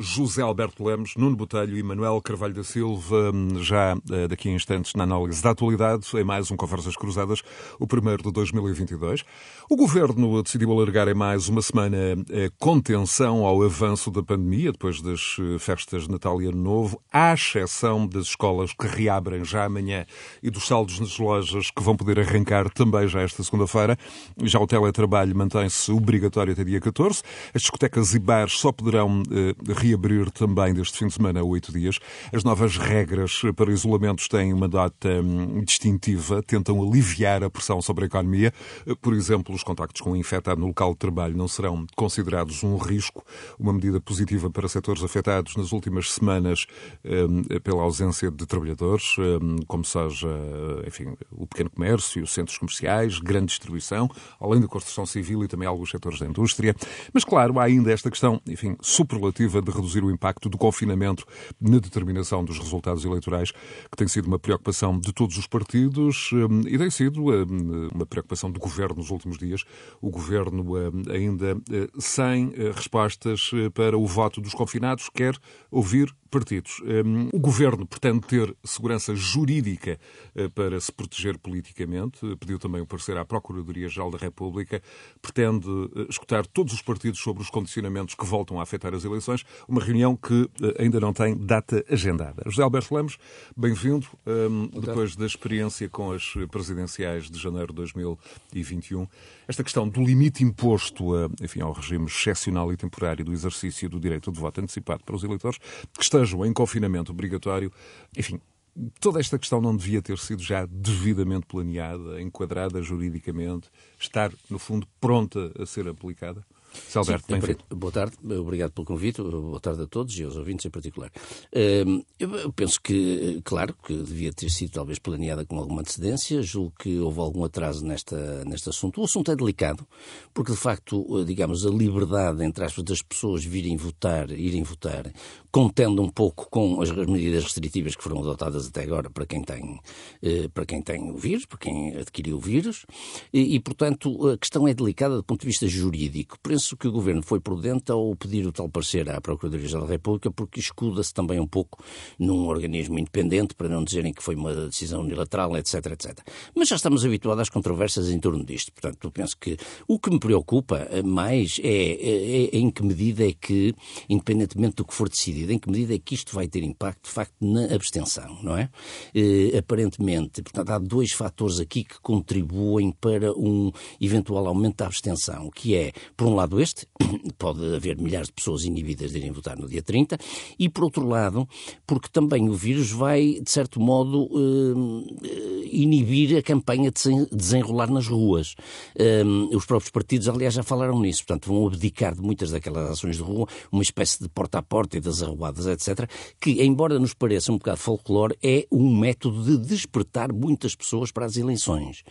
José Alberto Lemos, Nuno Botelho e Manuel Carvalho da Silva, já eh, daqui a instantes na análise da atualidade, em mais um Conversas Cruzadas, o primeiro de 2022. O Governo decidiu alargar em mais uma semana a contenção ao avanço da pandemia, depois das eh, festas de Natal e Ano Novo, à exceção das escolas que reabrem já amanhã e dos saldos nas lojas que vão poder arrancar também já esta segunda-feira. Já o teletrabalho mantém-se obrigatório até dia 14. As discotecas e bares só poderão eh, reabrir também deste fim de semana a oito dias. As novas regras para isolamentos têm uma data hum, distintiva, tentam aliviar a pressão sobre a economia. Por exemplo, os contactos com o infectado no local de trabalho não serão considerados um risco, uma medida positiva para setores afetados nas últimas semanas hum, pela ausência de trabalhadores, hum, como seja, enfim, o pequeno comércio, os centros comerciais, grande distribuição, além da construção civil e também alguns setores da indústria. Mas, claro, há ainda esta questão, enfim, superlativa de reduzir o impacto do confinamento na determinação dos resultados eleitorais, que tem sido uma preocupação de todos os partidos hum, e tem sido hum, uma preocupação do governo nos últimos dias. O governo hum, ainda sem respostas para o voto dos confinados quer ouvir partidos. Hum, o governo pretende ter segurança jurídica eh, para se proteger politicamente, pediu também o parecer à Procuradoria-Geral da República, pretende eh, escutar todos os partidos sobre os condicionamentos que voltam a afetar as eleições, uma reunião que eh, ainda não tem data agendada. José Alberto Lemos, bem-vindo. Hum, depois da experiência com as presidenciais de janeiro de 2021, esta questão do limite imposto enfim, ao regime excepcional e temporário do exercício do direito de voto antecipado para os eleitores, que estejam em confinamento obrigatório, enfim, toda esta questão não devia ter sido já devidamente planeada, enquadrada juridicamente, estar, no fundo, pronta a ser aplicada? Sr. Alberto, bem-vindo. Boa tarde, obrigado pelo convite, boa tarde a todos e aos ouvintes em particular. Hum, eu penso que, claro, que devia ter sido talvez planeada com alguma antecedência, julgo que houve algum atraso nesta, neste assunto. O assunto é delicado, porque de facto, digamos, a liberdade, entre aspas, das pessoas virem votar, irem votar, contendo um pouco com as medidas restritivas que foram adotadas até agora para quem tem, eh, para quem tem o vírus, para quem adquiriu o vírus, e, e portanto a questão é delicada do ponto de vista jurídico. Penso que o Governo foi prudente ao pedir o tal parecer à Procuradoria-Geral da República, porque escuda-se também um pouco num organismo independente, para não dizerem que foi uma decisão unilateral, etc, etc. Mas já estamos habituados às controvérsias em torno disto. Portanto, penso que o que me preocupa mais é, é, é em que medida é que, independentemente do que for decidido, em que medida é que isto vai ter impacto, de facto, na abstenção, não é? Eh, aparentemente, portanto, há dois fatores aqui que contribuem para um eventual aumento da abstenção, que é, por um lado, este, pode haver milhares de pessoas inibidas de irem votar no dia 30, e por outro lado, porque também o vírus vai, de certo modo, eh, inibir a campanha de desenrolar nas ruas. Eh, os próprios partidos, aliás, já falaram nisso, portanto, vão abdicar de muitas daquelas ações de rua, uma espécie de porta a porta e das arruadas, etc., que, embora nos pareça um bocado folclore, é um método de despertar muitas pessoas para as eleições,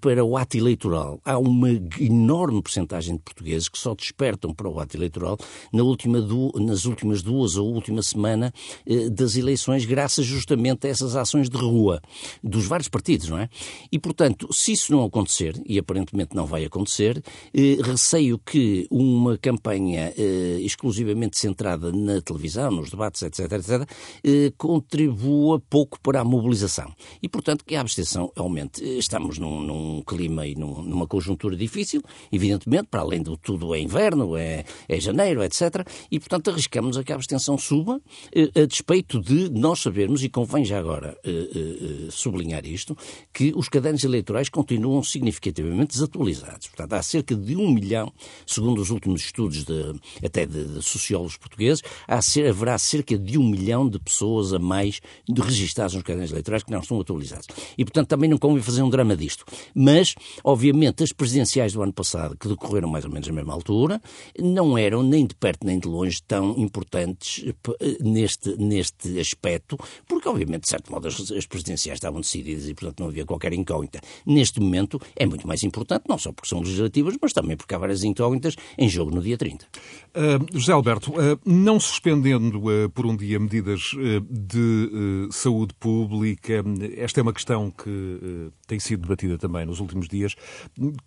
para o ato eleitoral. Há uma enorme porcentagem de portugueses que só despertam para o ato eleitoral na última nas últimas duas ou última semana eh, das eleições, graças justamente a essas ações de rua dos vários partidos, não é? E, portanto, se isso não acontecer, e aparentemente não vai acontecer, eh, receio que uma campanha eh, exclusivamente centrada na televisão, nos debates, etc., etc., eh, contribua pouco para a mobilização. E, portanto, que a abstenção aumente. Estamos num, num clima e num, numa conjuntura difícil, evidentemente, para além do tudo é inverno, é, é janeiro, etc. E, portanto, arriscamos a que a abstenção suba, eh, a despeito de nós sabermos, e convém já agora eh, eh, sublinhar isto, que os cadernos eleitorais continuam significativamente desatualizados. Portanto, há cerca de um milhão, segundo os últimos estudos de, até de, de sociólogos portugueses, há haverá cerca de um milhão de pessoas a mais registadas nos cadernos eleitorais que não estão atualizados. E, portanto, também não convém fazer um drama disto. Mas, obviamente, as presidenciais do ano passado, que decorreram mais ou menos a mesma altura, não eram nem de perto nem de longe tão importantes eh, neste, neste aspecto, porque obviamente, de certo modo, as, as presidenciais estavam decididas e, portanto, não havia qualquer incógnita. Neste momento é muito mais importante, não só porque são legislativas, mas também porque há várias incógnitas em jogo no dia 30. Uh, José Alberto, uh, não suspendendo uh, por um dia medidas de saúde pública, esta é uma questão que tem sido debatida também nos últimos dias.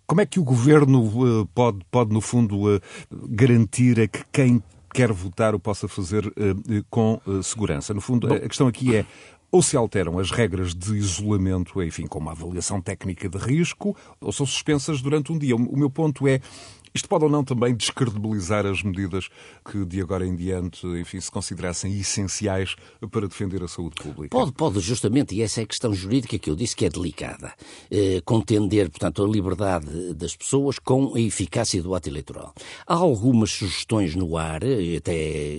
Como é que o governo pode, pode no fundo, garantir a que quem quer votar o possa fazer com segurança? No fundo, a questão aqui é ou se alteram as regras de isolamento, enfim, com uma avaliação técnica de risco, ou são suspensas durante um dia. O meu ponto é, isto pode ou não também descredibilizar as medidas que de agora em diante, enfim, se considerassem essenciais para defender a saúde pública? Pode, pode, justamente, e essa é a questão jurídica que eu disse que é delicada. Eh, contender, portanto, a liberdade das pessoas com a eficácia do ato eleitoral. Há algumas sugestões no ar, até,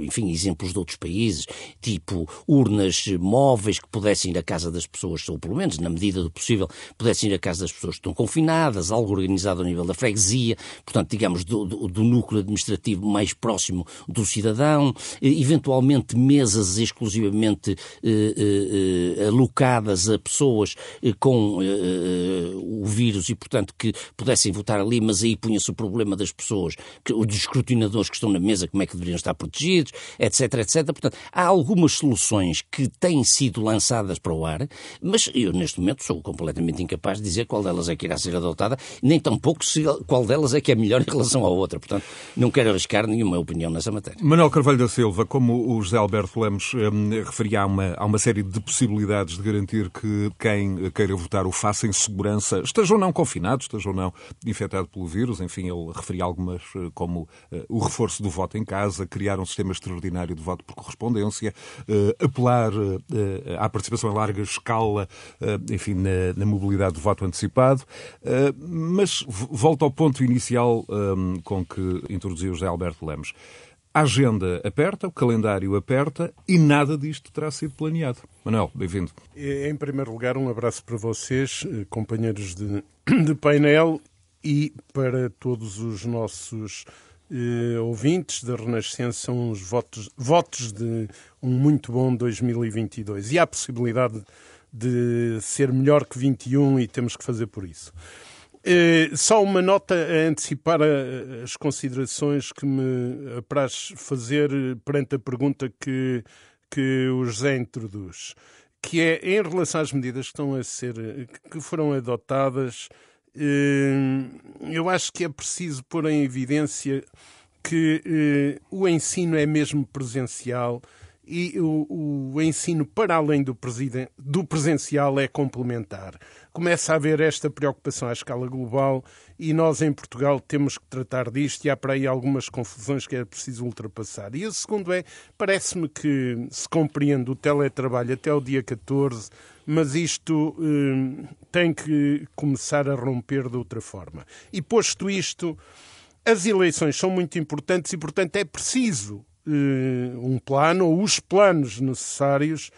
enfim, exemplos de outros países, tipo urnas móveis que pudessem ir à casa das pessoas, ou pelo menos, na medida do possível, pudessem ir à casa das pessoas que estão confinadas, algo organizado ao nível da freguesia, portanto, digamos, do, do, do núcleo administrativo mais próximo do cidadão, eventualmente mesas exclusivamente eh, eh, eh, alocadas a pessoas eh, com eh, o vírus e, portanto, que pudessem votar ali, mas aí punha-se o problema das pessoas, que, dos escrutinadores que estão na mesa, como é que deveriam estar protegidos, etc, etc. Portanto, há algumas soluções que têm sido lançadas para o ar, mas eu, neste momento, sou completamente incapaz de dizer qual delas é que irá ser adotada, nem tampouco se, qual delas é que é melhor em relação à outra. Portanto, não quero arriscar nenhuma opinião nessa matéria. Manuel Carvalho da Silva, como o José Alberto Lemos um, referia, há uma, uma série de possibilidades de garantir que quem queira votar o faça em segurança, esteja ou não confinado, esteja ou não infectado pelo vírus. Enfim, ele referia algumas, eh, como uh, o reforço do voto em casa, criar um sistema extraordinário de voto por correspondência, uh, apelar uh, à participação em larga escala, enfim, na, na, mobilidade do voto antecipado. mas volta ao ponto inicial um, com que introduziu José Alberto Lemos. A agenda aperta, o calendário aperta e nada disto terá sido planeado. Manuel, bem-vindo. Em primeiro lugar, um abraço para vocês, eh, companheiros de, de painel, e para todos os nossos eh, ouvintes da Renascença, os votos, votos de um muito bom 2022. E há a possibilidade de ser melhor que 21 e temos que fazer por isso. Uh, só uma nota a antecipar as considerações que me apraz fazer perante a pergunta que, que o José introduz, que é em relação às medidas que estão a ser, que foram adotadas, uh, eu acho que é preciso pôr em evidência que uh, o ensino é mesmo presencial e o, o ensino para além do, do presencial é complementar começa a haver esta preocupação à escala global e nós em Portugal temos que tratar disto e há para aí algumas confusões que é preciso ultrapassar. E o segundo é, parece-me que se compreende o teletrabalho até o dia 14, mas isto eh, tem que começar a romper de outra forma. E posto isto, as eleições são muito importantes e, portanto, é preciso um plano ou os planos necessários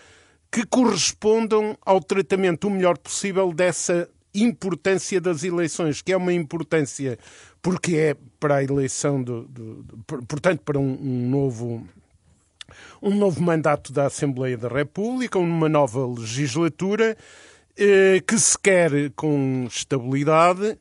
que correspondam ao tratamento o melhor possível dessa importância das eleições, que é uma importância porque é para a eleição, do, do, do portanto, para um, um, novo um novo mandato da Assembleia da República, uma nova legislatura eh, que se quer com estabilidade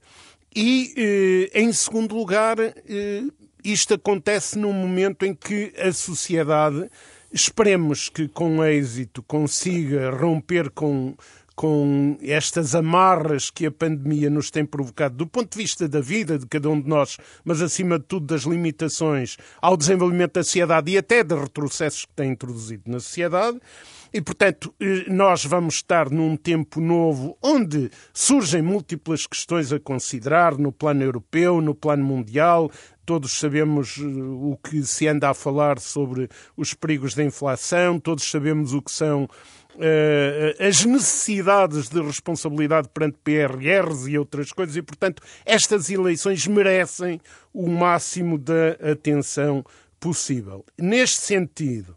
e, eh, em segundo lugar, eh, isto acontece num momento em que a sociedade Esperemos que com êxito consiga romper com, com estas amarras que a pandemia nos tem provocado do ponto de vista da vida de cada um de nós, mas acima de tudo das limitações ao desenvolvimento da sociedade e até de retrocessos que tem introduzido na sociedade. E, portanto, eh, nós vamos estar num tempo novo onde surgem múltiplas questões a considerar no plano europeu, no plano mundial, todos sabemos eh, o que se anda a falar sobre os perigos da inflação, todos sabemos o que são uh, as necessidades de responsabilidade perante PRRs e outras coisas, e, portanto, estas eleições merecem o máximo da atenção possível. Neste sentido,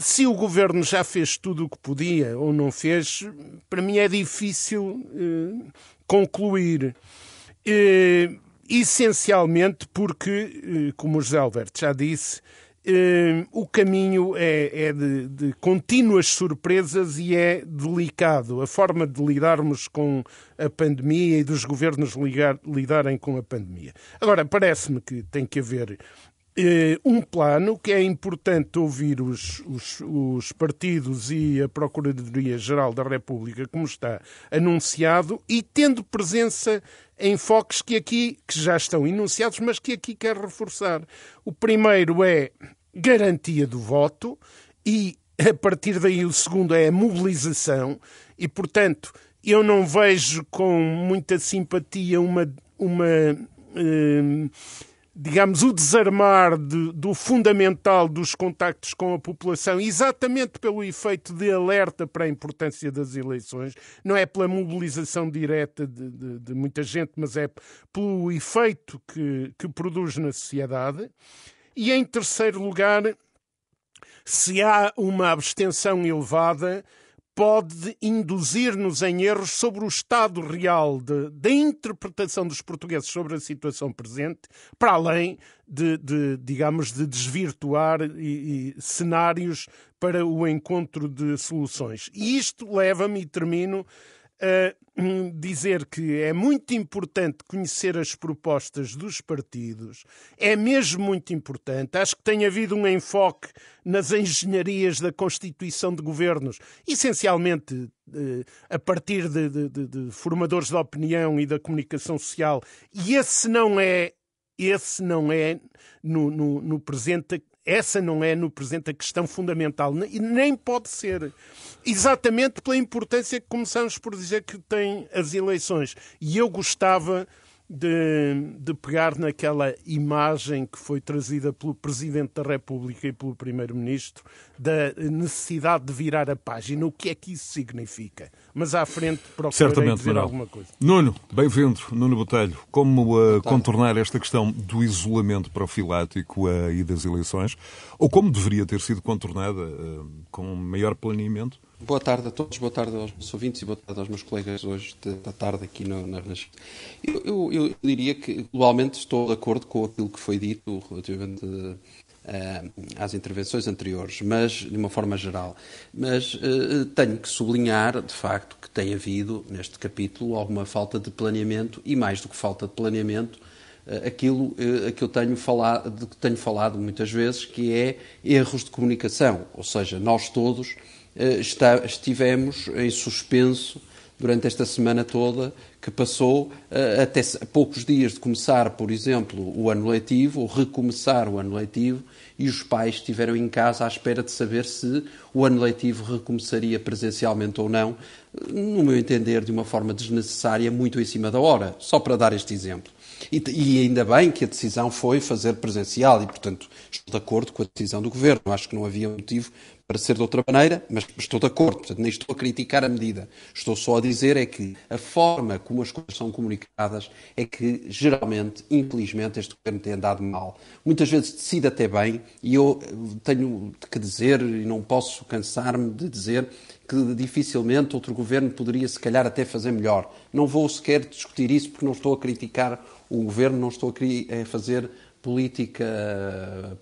se o governo já fez tudo o que podia ou não fez, para mim é difícil uh, concluir. Uh, essencialmente porque, eh, como o José Alberto já disse, eh, o caminho é, é de, de, contínuas surpresas e é delicado. A forma de lidarmos com a pandemia e dos governos ligar, lidarem com a pandemia. Agora, parece-me que tem que haver eh, um plano que é importante ouvir os, os, os, partidos e a Procuradoria-Geral da República, como está anunciado, e tendo presença em foques que aqui que já estão enunciados, mas que aqui quer reforçar. O primeiro é garantia do voto e a partir daí o segundo é a mobilização e, portanto, eu não vejo com muita simpatia uma, uma eh, digamos, o desarmar de, do fundamental dos contactos com a população, exatamente pelo efeito de alerta para a importância das eleições, não é pela mobilização direta de, de, de muita gente, mas é pelo efeito que, que produz na sociedade. E em terceiro lugar, se há uma abstenção elevada, pode induzir-nos em erros sobre o estado real da interpretação dos portugueses sobre a situação presente, para além de, de digamos, de desvirtuar e, e cenários para o encontro de soluções. E isto leva-me, e termino, a dizer que é muito importante conhecer as propostas dos partidos, é mesmo muito importante. Acho que tem havido um enfoque nas engenharias da constituição de governos, essencialmente eh, a partir de, de, de, formadores da opinião e da comunicação social, e esse não é. Esse não é no, no, no presente essa não é, no presente, a questão fundamental, e nem pode ser. Exatamente pela importância que começamos por dizer que tem as eleições. E eu gostava de, de, pegar naquela imagem que foi trazida pelo Presidente da República e pelo Primeiro-Ministro da necessidade de virar a página. O que é que isso significa? Mas à frente procurarei Certamente, dizer Manuel. alguma coisa. Nuno, bem-vindo. Nuno Botelho. Como uh, contornar esta questão do isolamento profilático uh, e das eleições? Ou como deveria ter sido contornada uh, com maior planeamento? Boa tarde a todos, boa tarde aos meus ouvintes e boa tarde aos meus colegas hoje da tarde aqui no, na Renascença. Eu, eu, eu, diria que, globalmente, estou de acordo com aquilo que foi dito relativamente uh, às intervenções anteriores, mas de uma forma geral. Mas uh, tenho que sublinhar, de facto, que tem havido, neste capítulo, alguma falta de planeamento e, mais do que falta de planeamento, uh, aquilo a que eu tenho falado, de que tenho falado muitas vezes, que é erros de comunicação. Ou seja, nós todos eh, está, estivemos em suspenso durante esta semana toda que passou eh, até poucos dias de começar, por exemplo, o ano letivo, ou recomeçar o ano letivo, e os pais estiveram em casa à espera de saber se o ano letivo recomeçaria presencialmente ou não, no meu entender, de uma forma desnecessária, muito em cima da hora, só para dar este exemplo. E, e, ainda bem que a decisão foi fazer presencial e, portanto, estou de acordo com a decisão do Governo. Acho que não havia motivo para ser de outra maneira, mas estou de acordo, portanto, nem estou a criticar a medida. Estou só a dizer é que a forma como as coisas são comunicadas é que, geralmente, infelizmente, este governo tem andado mal. Muitas vezes decide até bem, e eu tenho que dizer, e não posso cansar-me de dizer, que dificilmente outro governo poderia, se calhar, até fazer melhor. Não vou sequer discutir isso porque não estou a criticar o governo, não estou a fazer política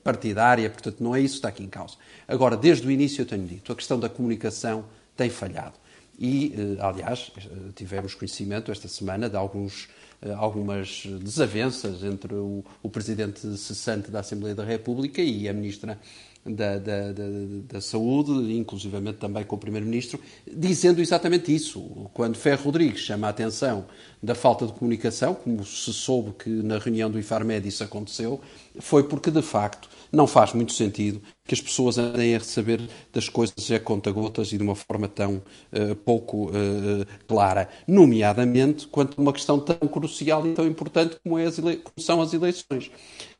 partidária, portanto, não é isso que está aqui em causa. Agora, desde o início eu tenho dito, a questão da comunicação tem falhado. E, eh, aliás, eh, tivemos conhecimento esta semana de alguns, eh, algumas desavenças entre o, o Presidente cessante da Assembleia da República e a Ministra da, da, da, da, Saúde, inclusivamente também com o Primeiro-Ministro, dizendo exatamente isso. Quando Ferro Rodrigues chama a atenção da falta de comunicação, como se soube que na reunião do IFARMED isso aconteceu, foi porque, de facto, não faz muito sentido que as pessoas andem a receber das coisas a conta-gotas e de uma forma tão uh, pouco uh, clara, nomeadamente quanto a uma questão tão crucial e tão importante como, é as como são as eleições.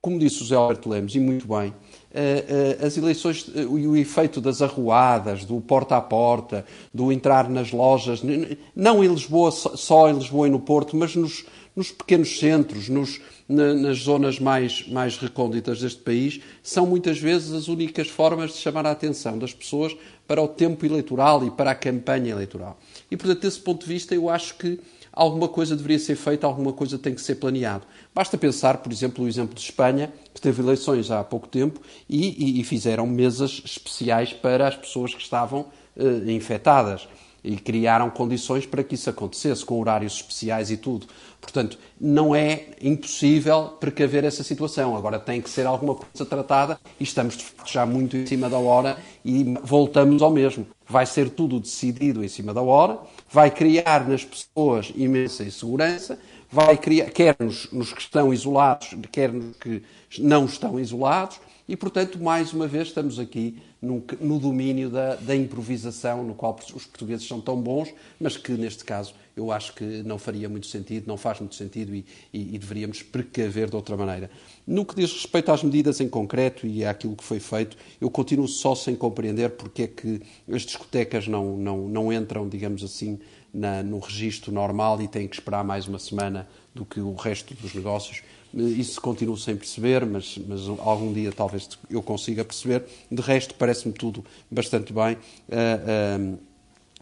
Como disse o José Alberto Lemos, e muito bem, as eleições e o efeito das arruadas, do porta a porta, do entrar nas lojas, não em Lisboa, só em Lisboa e no Porto, mas nos, nos pequenos centros, nos, na, nas zonas mais, mais recônditas deste país, são muitas vezes as únicas formas de chamar a atenção das pessoas para o tempo eleitoral e para a campanha eleitoral. E, portanto, desse ponto de vista, eu acho que alguma coisa deveria ser feita, alguma coisa tem que ser planeado. Basta pensar, por exemplo, o exemplo de Espanha, que teve eleições há pouco tempo e, e, e fizeram mesas especiais para as pessoas que estavam uh, infectadas e criaram condições para que isso acontecesse, com horários especiais e tudo. Portanto, não é impossível precaver essa situação. Agora tem que ser alguma coisa tratada e estamos já muito em cima da hora e voltamos ao mesmo. Vai ser tudo decidido em cima da hora, vai criar nas pessoas imensa insegurança, vai criar, quer nos, nos que estão isolados, quer nos que não estão isolados, e, portanto, mais uma vez, estamos aqui no, no domínio da, da, improvisação, no qual os portugueses são tão bons, mas que, neste caso, eu acho que não faria muito sentido, não faz muito sentido e, e, e deveríamos precaver de outra maneira. No que diz respeito às medidas em concreto e àquilo que foi feito, eu continuo só sem compreender porque é que as discotecas não, não, não entram, digamos assim, na, no registro normal e têm que esperar mais uma semana do que o resto dos negócios. Isso continuo sem perceber, mas, mas algum dia talvez eu consiga perceber. De resto, parece-me tudo bastante bem. Uh,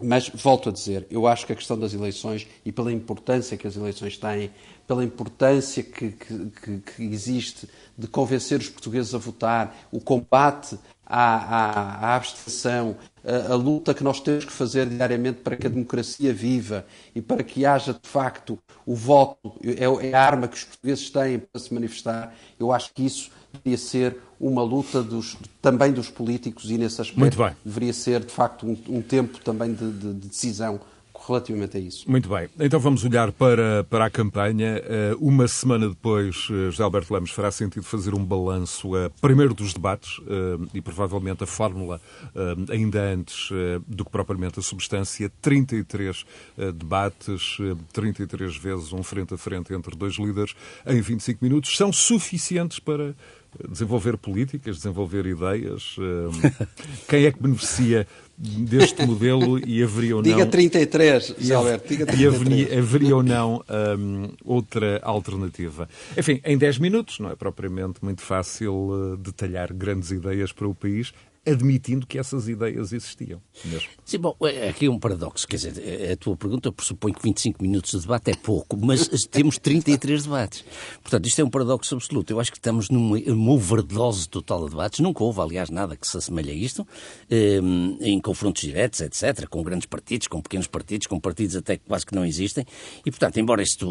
mas volto a dizer, eu acho que a questão das eleições e pela importância que as eleições têm, pela importância que, que, que existe de convencer os portugueses a votar, o combate à, à, à abstenção, a, a, luta que nós temos que fazer diariamente para que a democracia viva e para que haja, de facto, o voto, é, é a arma que os portugueses têm para se manifestar, eu acho que isso deveria ser uma luta dos, também dos políticos e, nesse aspecto, deveria ser, de facto, um, um tempo também de, de, de decisão relativamente a isso. Muito bem. Então vamos olhar para, para a campanha. Eh, uma semana depois, eh, José Alberto Lemos fará sentido fazer um balanço, eh, primeiro dos debates, e provavelmente a fórmula ainda antes do que propriamente a substância. 33 debates, 33 vezes um frente a frente entre dois líderes em 25 minutos, são suficientes para desenvolver políticas, desenvolver ideias. Quem é que beneficia deste modelo e haveria ou não. Diga 33, José Alberto, diga 33. E haveria, ou não um, outra alternativa. Enfim, em 10 minutos não é propriamente muito fácil uh, detalhar grandes ideias para o país admitindo que essas ideias existiam. Mesmo. Sim, bom, é, aqui é um paradoxo. Quer dizer, a tua pergunta pressupõe que 25 minutos de debate é pouco, mas temos 33 debates. Portanto, isto é um paradoxo absoluto. Eu acho que estamos numa, numa overdose total de debates. Nunca houve, aliás, nada que se assemelhe a isto, um, em confrontos diretos, etc., com grandes partidos, com pequenos partidos, com partidos até que quase que não existem. E, portanto, embora isto,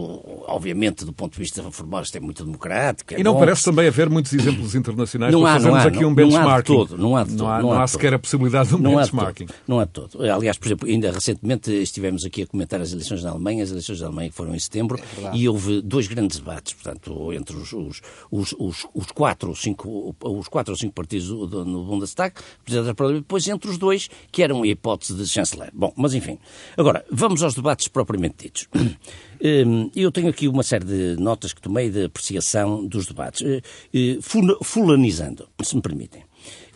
obviamente, do ponto de vista formal, isto é muito democrático. É e não bom, parece também haver muitos exemplos internacionais não para há, fazermos há, aqui não, um benchmarking. Não há de todo. Não há de todo não há, não, não há sequer a possibilidade de um não benchmarking. Há não há todo. Aliás, por exemplo, ainda recentemente estivemos aqui a comentar as eleições na Alemanha, as eleições da Alemanha que foram em setembro, é e houve dois grandes debates, portanto, entre os, os, os, os, os quatro ou cinco, os quatro ou cinco partidos do, no Bundestag, depois entre os dois, que eram a hipótese de chanceler. Bom, mas enfim. Agora, vamos aos debates propriamente ditos. Hum, eu tenho aqui uma série de notas que tomei de apreciação dos debates, eh, eh, fulanizando, se me permitem.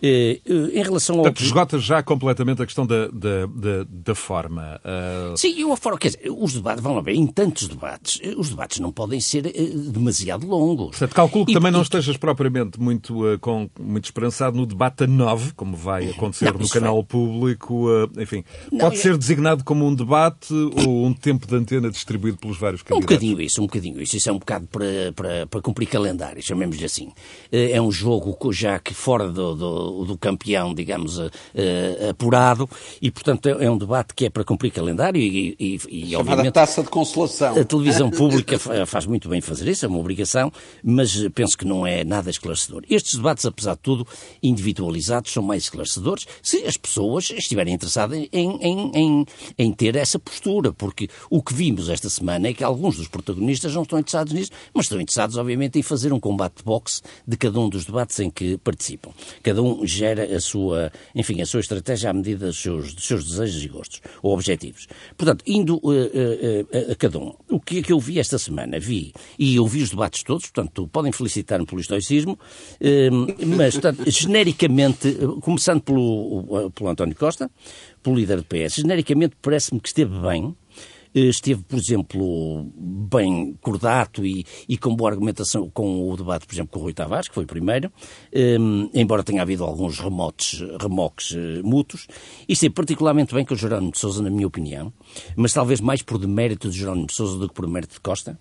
Eh, eh, em relação ao. Portanto, esgota já completamente a questão da, da, da, da forma. Uh... Sim, eu a forma. Quer dizer, os debates, vão lá ver, em tantos debates, os debates não podem ser uh, demasiado longos. Portanto, calculo que e, também e... não estejas propriamente muito, uh, com, muito esperançado no debate a 9, como vai acontecer não, no canal vai... público. enfim, não, pode eu... ser designado como um debate ou um tempo de antena distribuído pelos vários candidatos? Um bocadinho isso, um bocadinho isso. Isso é um bocado para, para, para cumprir calendário, chamemos-lhe assim. é um jogo já que fora do, do do, campeão, digamos, uh, apurado, e, portanto, é, é, um debate que é para cumprir calendário e, e, e obviamente... taça de consolação. A televisão pública faz muito bem fazer isso, é uma obrigação, mas penso que não é nada esclarecedor. Estes debates, apesar de tudo, individualizados, são mais esclarecedores se as pessoas estiverem interessadas em, em, em, em ter essa postura, porque o que vimos esta semana é que alguns dos protagonistas não estão interessados nisso, mas estão interessados, obviamente, em fazer um combate de boxe de cada um dos debates em que participam. Cada um gera a sua, enfim, a sua estratégia à medida dos seus, dos seus desejos e gostos, ou objetivos. Portanto, indo uh, uh, a cada um, o que é que eu vi esta semana? Vi, e eu vi os debates todos, portanto, podem felicitar-me pelo estoicismo, uh, mas, portanto, genericamente, começando pelo, pelo António Costa, pelo líder do PS, genericamente parece-me que esteve bem, esteve, por exemplo, bem cordato e, e, com boa argumentação com o debate, por exemplo, com o Rui Tavares, que foi o primeiro, um, embora tenha havido alguns remotes, remoques uh, mútuos. E esteve particularmente bem com o Jerónimo de Sousa, na minha opinião, mas talvez mais por demérito de Jerónimo de Sousa do que por mérito de Costa.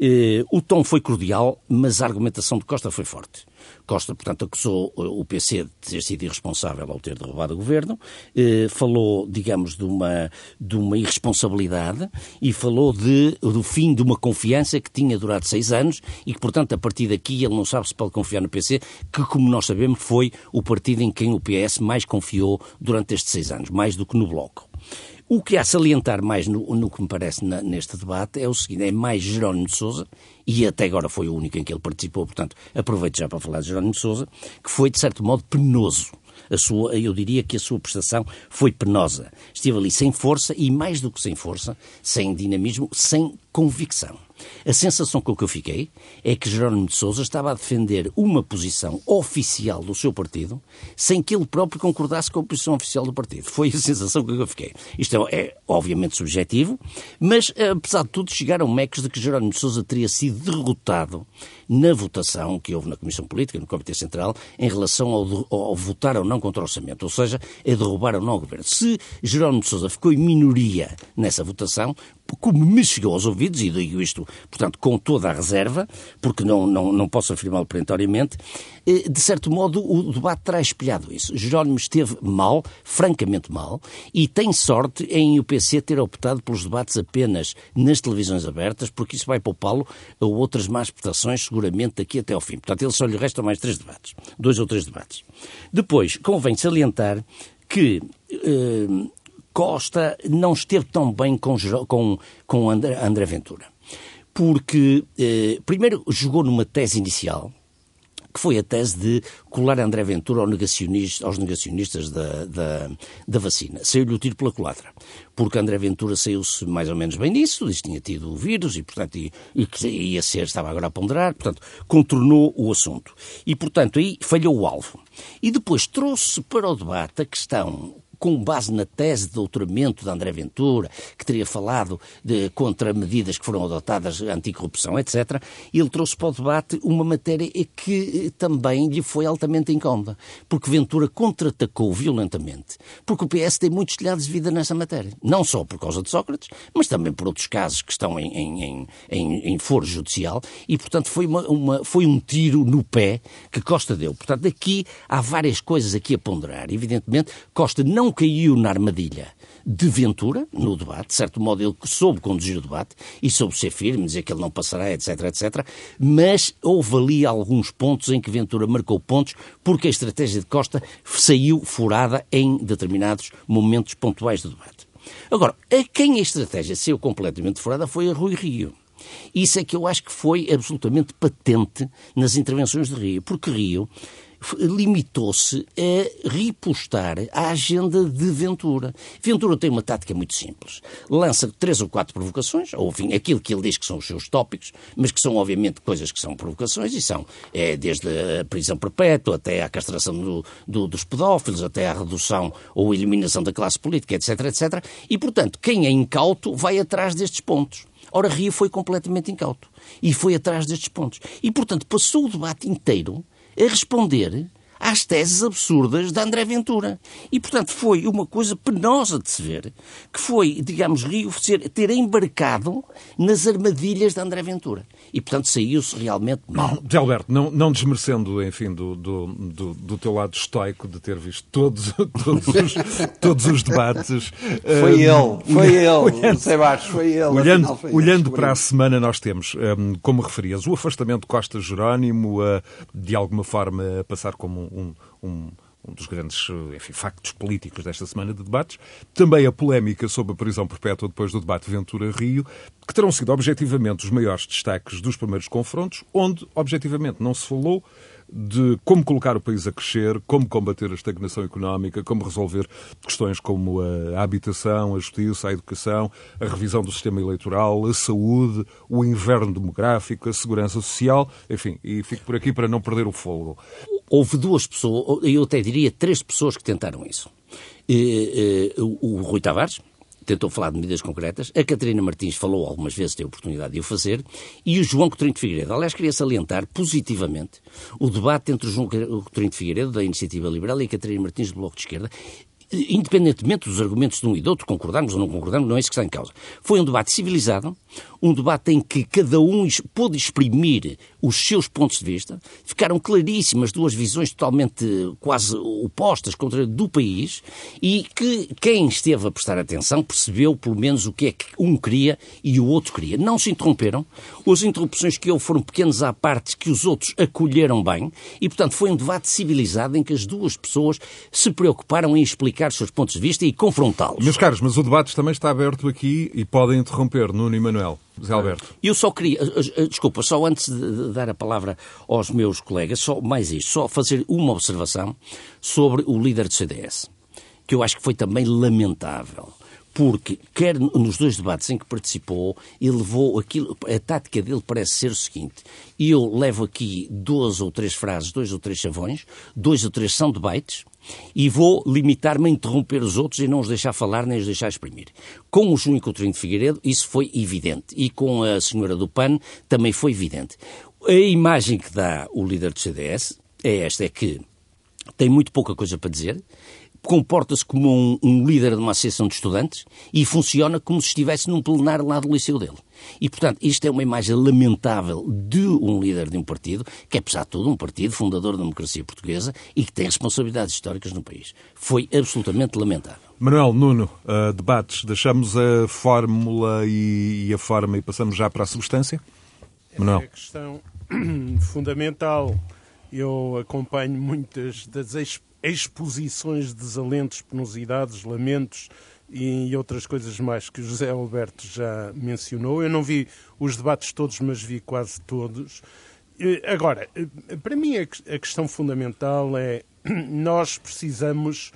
Uh, o tom foi cordial, mas a argumentação de Costa foi forte. Costa, portanto, acusou eh, o PC de ter sido irresponsável ao ter derrubado o governo, eh, falou, digamos, de uma, de uma irresponsabilidade e falou de, do fim de uma confiança que tinha durado seis anos e que, portanto, a partir daqui ele não sabe se pode confiar no PC, que, como nós sabemos, foi o partido em quem o PS mais confiou durante estes seis anos, mais do que no Bloco. O que há a salientar mais no, no que me parece na, neste debate é o seguinte: é mais Jerónimo de Souza, e até agora foi o único em que ele participou, portanto, aproveito já para falar de Jerónimo de Souza, que foi, de certo modo, penoso. A sua, eu diria que a sua prestação foi penosa. Esteve ali sem força e, mais do que sem força, sem dinamismo, sem convicção. A sensação com que eu fiquei é que Jerónimo de Sousa estava a defender uma posição oficial do seu partido sem que ele próprio concordasse com a posição oficial do partido. Foi a sensação com que eu fiquei. Isto é, é obviamente subjetivo, mas apesar de tudo chegaram mecos de que Jerónimo de Sousa teria sido derrotado na votação que houve na Comissão Política, no Comitê Central, em relação ao, ao votar ou não contra o orçamento, ou seja, a derrubar ou não o governo. Se Jerónimo de Sousa ficou em minoria nessa votação, como me chegou aos ouvidos, e digo isto, portanto, com toda a reserva, porque não, não, não posso afirmá-lo perentoriamente, eh, de certo modo o debate terá espelhado isso. Jerónimo esteve mal, francamente mal, e tem sorte em o PC ter optado pelos debates apenas nas televisões abertas, porque isso vai poupá-lo a outras más prestações, seguramente, daqui até ao fim. Portanto, ele só lhe restam mais três debates, dois ou três debates. Depois, convém salientar que eh, Costa não esteve tão bem com, com, com André, André Ventura. Porque, eh, primeiro, jogou numa tese inicial, que foi a tese de colar André Ventura ao negacionista, aos negacionistas da, da, da vacina. Saiu-lhe o tiro pela culatra. Porque André Ventura saiu-se mais ou menos bem disso, disse que tinha tido o vírus e, portanto, e, e que ia ser, estava agora a ponderar, portanto, contornou o assunto. E, portanto, aí falhou o alvo. E depois trouxe para o debate a questão com base na tese de doutoramento de André Ventura, que teria falado de, contra medidas que foram adotadas anticorrupção, etc., ele trouxe para o debate uma matéria que eh, também lhe foi altamente incómoda, porque Ventura contra-atacou violentamente, porque o PS tem muitos telhados de vida nessa matéria. Não só por causa de Sócrates, mas também por outros casos que estão em, em, em, em foro judicial, e, portanto, foi, uma, uma, foi um tiro no pé que Costa deu. Portanto, aqui há várias coisas aqui a ponderar. Evidentemente, Costa não não caiu na armadilha de Ventura, no debate, de certo modo ele soube conduzir o debate e soube ser firme, dizer que ele não passará, etc, etc, mas houve ali alguns pontos em que Ventura marcou pontos porque a estratégia de Costa saiu furada em determinados momentos pontuais do debate. Agora, a quem a estratégia saiu completamente furada foi a Rui Rio. Isso é que eu acho que foi absolutamente patente nas intervenções de Rio, porque Rio limitou-se a repostar a agenda de Ventura. Ventura tem uma tática muito simples. Lança três ou quatro provocações, ou enfim, aquilo que ele diz que são os seus tópicos, mas que são obviamente coisas que são provocações e são é, desde a prisão perpétua até à castração do, do, dos pedófilos, até à redução ou eliminação da classe política, etc, etc. E, portanto, quem é incauto vai atrás destes pontos. Ora, Rio foi completamente incauto e foi atrás destes pontos. E, portanto, passou o debate inteiro a responder às teses absurdas de André Ventura. E, portanto, foi uma coisa penosa de se ver, que foi, digamos, ter embarcado nas armadilhas de André Ventura. E, portanto, saiu-se realmente mal. De Alberto, não, não desmerecendo, enfim, do, do, do, do, teu lado estoico de ter visto todos, todos, os, todos os debates. Foi um, ele, foi ele, olhando, Sebastião, foi ele. Olhando, foi olhando ele, para a semana, nós temos, um, como referias, o afastamento de Costa Jerónimo, uh, de alguma forma a passar como um, um, um dos grandes enfim, factos políticos desta semana de debates. Também a polémica sobre a prisão perpétua depois do debate Ventura-Rio, que terão sido objetivamente os maiores destaques dos primeiros confrontos, onde objetivamente não se falou de como colocar o país a crescer, como combater a estagnação económica, como resolver questões como a habitação, a justiça, a educação, a revisão do sistema eleitoral, a saúde, o inverno demográfico, a segurança social, enfim, e fico por aqui para não perder o fogo. Houve duas pessoas, eu até diria três pessoas que tentaram isso. o Rui Tavares, tentou falar de medidas concretas, a Catarina Martins falou algumas vezes, teve oportunidade de o fazer, e o João Coutinho de Figueiredo. Aliás, queria salientar positivamente o debate entre o João Coutinho de Figueiredo, da Iniciativa Liberal, e a Catarina Martins, do Bloco de Esquerda, independentemente dos argumentos de um e do outro, concordamos ou não concordamos, não é isso que está em causa. Foi um debate civilizado, um debate em que cada um pôde exprimir os seus pontos de vista, ficaram claríssimas duas visões totalmente quase opostas contra do país e que quem esteve a prestar atenção percebeu pelo menos o que é que um queria e o outro queria. Não se interromperam, as interrupções que houve foram pequenas à parte que os outros acolheram bem e, portanto, foi um debate civilizado em que as duas pessoas se preocuparam em explicar os seus pontos de vista e confrontá-los. Meus caros, mas o debate também está aberto aqui e podem interromper Nuno e Manuel. Zé Alberto. Eu só queria, eh, eh, desculpa, só antes de dar a palavra aos meus colegas, só mais isto, só fazer uma observação sobre o líder do CDS, que eu acho que foi também lamentável porque, quer nos dois debates em que participou, ele levou aquilo. A tática dele parece ser o seguinte: eu levo aqui duas ou três frases, dois ou três chavões, dois ou três são debates, e vou limitar-me a interromper os outros e não os deixar falar nem os deixar exprimir. Com o Junho Coutinho de Figueiredo, isso foi evidente. E com a senhora do PAN, também foi evidente. A imagem que dá o líder do CDS é esta: é que tem muito pouca coisa para dizer, comporta-se como um, um, líder de uma associação de estudantes e funciona como se estivesse num plenário lá do liceu dele. E, portanto, isto é uma imagem lamentável de um líder de um partido, que é, apesar de tudo, um partido fundador da democracia portuguesa e que tem responsabilidades históricas no país. Foi absolutamente lamentável. Manuel Nuno, uh, debates, deixamos a fórmula e, e, a forma e passamos já para a substância? Manuel. É a questão fundamental. Eu acompanho muitas das exposições de desalentos, penosidades, lamentos e outras coisas mais que o José Alberto já mencionou. Eu não vi os debates todos, mas vi quase todos. Agora, para mim a questão fundamental é nós precisamos,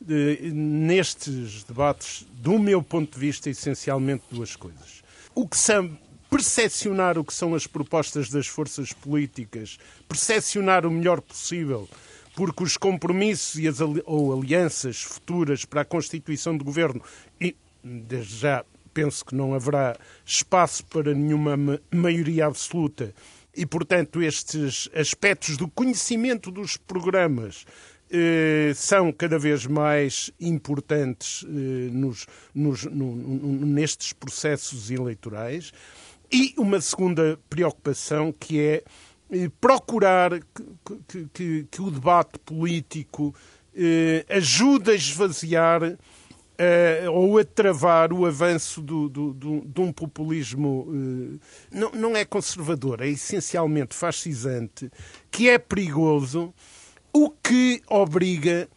nestes debates, do meu ponto de vista, essencialmente duas coisas. O que são percepcionar o que são as propostas das forças políticas, percepcionar o melhor possível porque os compromissos e as ou alianças futuras para a constituição de governo, e desde já penso que não haverá espaço para nenhuma maioria absoluta, e portanto estes aspectos do conhecimento dos programas eh, são cada vez mais importantes eh, nos, nos, no, no, nestes processos eleitorais. E uma segunda preocupação que é procurar que, que, que, o debate político eh, ajude a esvaziar eh, ou a travar o avanço do, do, do, de um populismo eh, não, não é conservador, é essencialmente fascisante, que é perigoso, o que obriga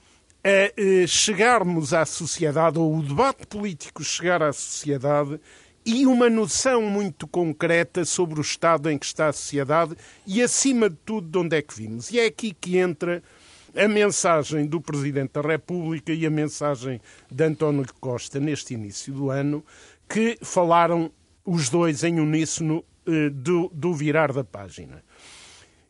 a eh, chegarmos à sociedade, ou o debate político chegar à sociedade e uma noção muito concreta sobre o estado em que está a sociedade e, acima de tudo, de onde é que vimos. E é aqui que entra a mensagem do Presidente da República e a mensagem de António Costa neste início do ano, que falaram os dois em uníssono eh, do, do virar da página.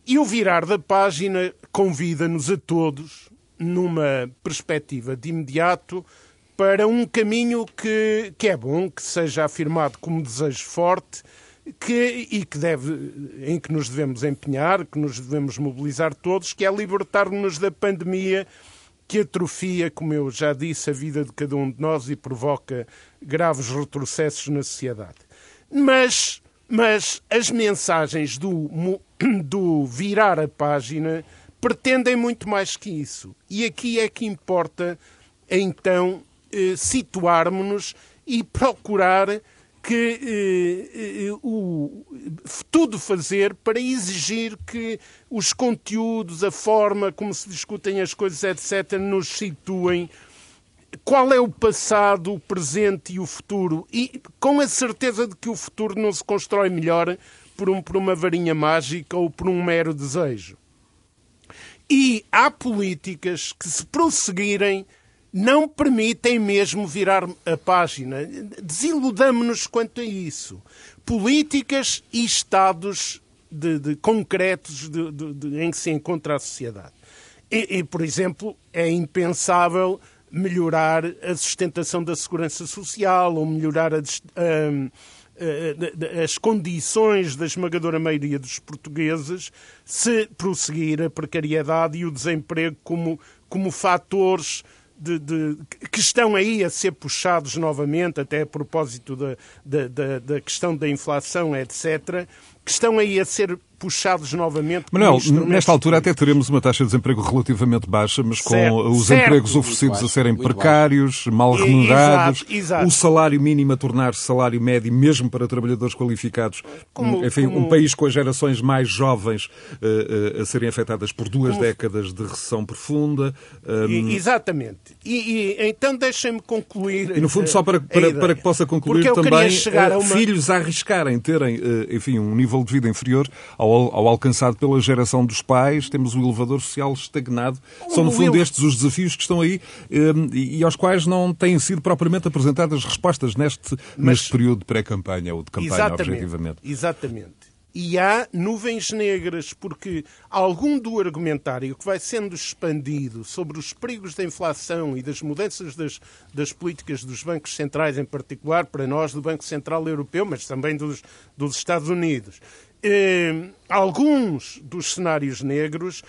E o virar da página convida-nos a todos, numa perspectiva de imediato, para um caminho que, que é bom, que seja afirmado como desejo forte que, e que deve, em que nos devemos empenhar, que nos devemos mobilizar todos, que é libertar-nos da pandemia que atrofia, como eu já disse, a vida de cada um de nós e provoca graves retrocessos na sociedade. Mas, mas as mensagens do, do virar a página pretendem muito mais que isso. E aqui é que importa, então, eh, situarmos-nos e procurar que eh, eh, o, tudo fazer para exigir que os conteúdos, a forma como se discutem as coisas, etc., nos situem qual é o passado, o presente e o futuro, e com a certeza de que o futuro não se constrói melhor por, um, por uma varinha mágica ou por um mero desejo. E há políticas que, se prosseguirem, não permitem mesmo virar a página. Desiludamos-nos quanto a isso. Políticas e Estados de, de concretos de, em que se encontra a sociedade. E, e, por exemplo, é impensável melhorar a sustentação da segurança social ou melhorar a, as condições da esmagadora maioria dos portugueses se prosseguir a precariedade e o desemprego como, como fatores de, de, que estão aí a ser puxados novamente, até a propósito da, da, da questão da inflação, etc., que estão aí a ser puxados novamente. Manuel, nesta altura até teremos uma taxa de desemprego relativamente baixa, mas com certo, os certo. empregos oferecidos a serem precários, baixo. mal remunerados, exato, exato. o salário mínimo a tornar-se salário médio, mesmo para trabalhadores qualificados. Como, Enfim, como... um país com as gerações mais jovens uh, uh, a serem afetadas por duas como... décadas de recessão profunda. Um... Exatamente. E, e então deixem-me concluir. E no fundo, só para, para, para que possa concluir também, uma... filhos a arriscarem terem, enfim, um nível de vida inferior ao ao, ao, alcançado pela geração dos pais, temos o elevador social estagnado. São, no fundo, estes os desafios que estão aí um, e, e, aos quais não têm sido propriamente apresentadas respostas neste, Mas, neste período de pré-campanha ou de campanha, exatamente, objetivamente. Exatamente. E há nuvens negras, porque algum do argumentário que vai sendo expandido sobre os perigos da inflação e das mudanças das, das políticas dos bancos centrais, em particular para nós do Banco Central Europeu, mas também dos, dos Estados Unidos, eh, alguns dos cenários negros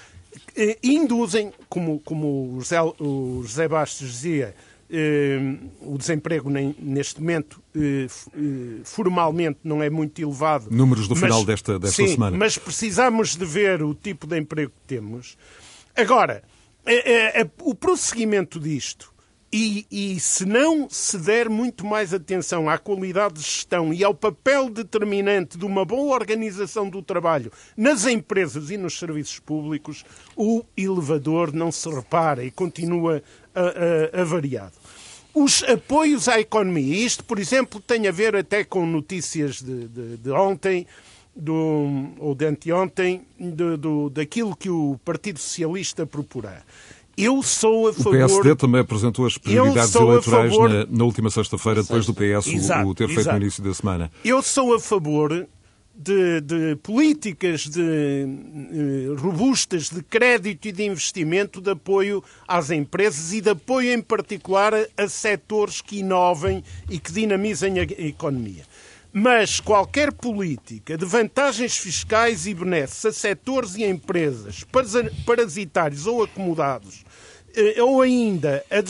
eh, induzem, como, como o, José, o José Bastos dizia, eh, o desemprego nem, neste momento eh, eh, formalmente não é muito elevado. Números do mas, final desta, desta sim, semana. Mas precisamos de ver o tipo de emprego que temos. Agora, eh, o prosseguimento disto e, e, se não se der muito mais atenção à qualidade de gestão e ao papel determinante de uma boa organização do trabalho nas empresas e nos serviços públicos, o elevador não se repara e continua avariado. Os apoios à economia, isto, por exemplo, tem a ver até com notícias de, de, de ontem, do, ou de anteontem, do, daquilo que o Partido Socialista propõe. Eu sou a favor. O PSD também apresentou as prioridades eleitorais favor... na, na, última sexta-feira, depois do PS exato, o, o ter feito exato. no início da semana. Eu sou a favor de, de políticas de, uh, robustas de crédito e de investimento de apoio às empresas e de apoio, em particular, a, setores que inovem e que dinamizem a economia. Mas qualquer política de vantagens fiscais e benesses a setores e empresas parasitários ou acomodados, eh, ou ainda a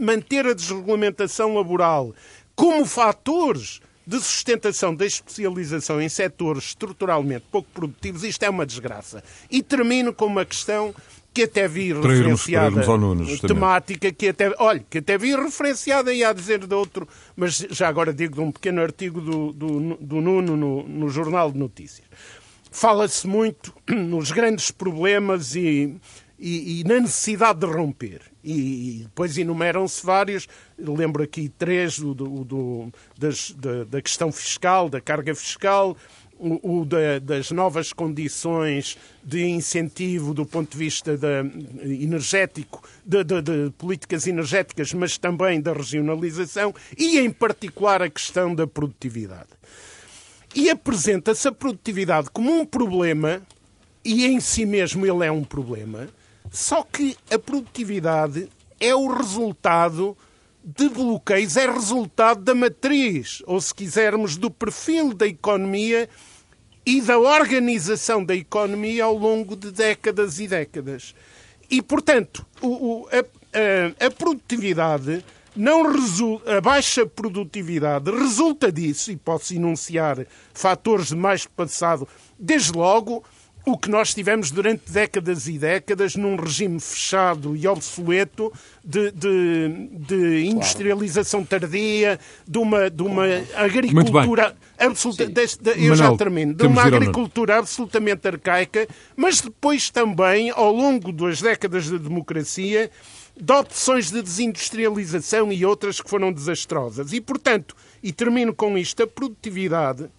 manter a desregulamentação laboral como fatores de sustentação da especialização em setores estruturalmente pouco produtivos, isto é uma desgraça. E termino com uma questão que até vi referenciada, Nunes, temática que até, olha, que até vi referenciada e a dizer de outro, mas já agora digo de um pequeno artigo do, do, do Nuno no, no Jornal de Notícias. Fala-se muito nos grandes problemas e, e, e, na necessidade de romper. E, e depois enumeram-se vários, lembro aqui três do, do, das, da, da questão fiscal, da carga fiscal, o, o da, das novas condições de incentivo do ponto de vista da, energético, de, de, de, políticas energéticas, mas também da regionalização e, em particular, a questão da produtividade. E apresenta-se a produtividade como um problema, e em si mesmo ele é um problema, só que a produtividade é o resultado de bloqueios, é resultado da matriz, ou se quisermos, do perfil da economia e da organização da economia ao longo de décadas e décadas. E, portanto, o, o, a, a, a, produtividade não resulta, a baixa produtividade resulta disso, e posso enunciar fatores de mais passado, desde logo o que nós tivemos durante décadas e décadas num regime fechado e obsoleto de, de, de industrialização tardia, de uma, de uma agricultura absoluta, de, eu já termino, de uma agricultura absolutamente arcaica, mas depois também, ao longo das décadas de democracia, de opções de desindustrialização e outras que foram desastrosas. E, portanto, e termino com isto, a produtividade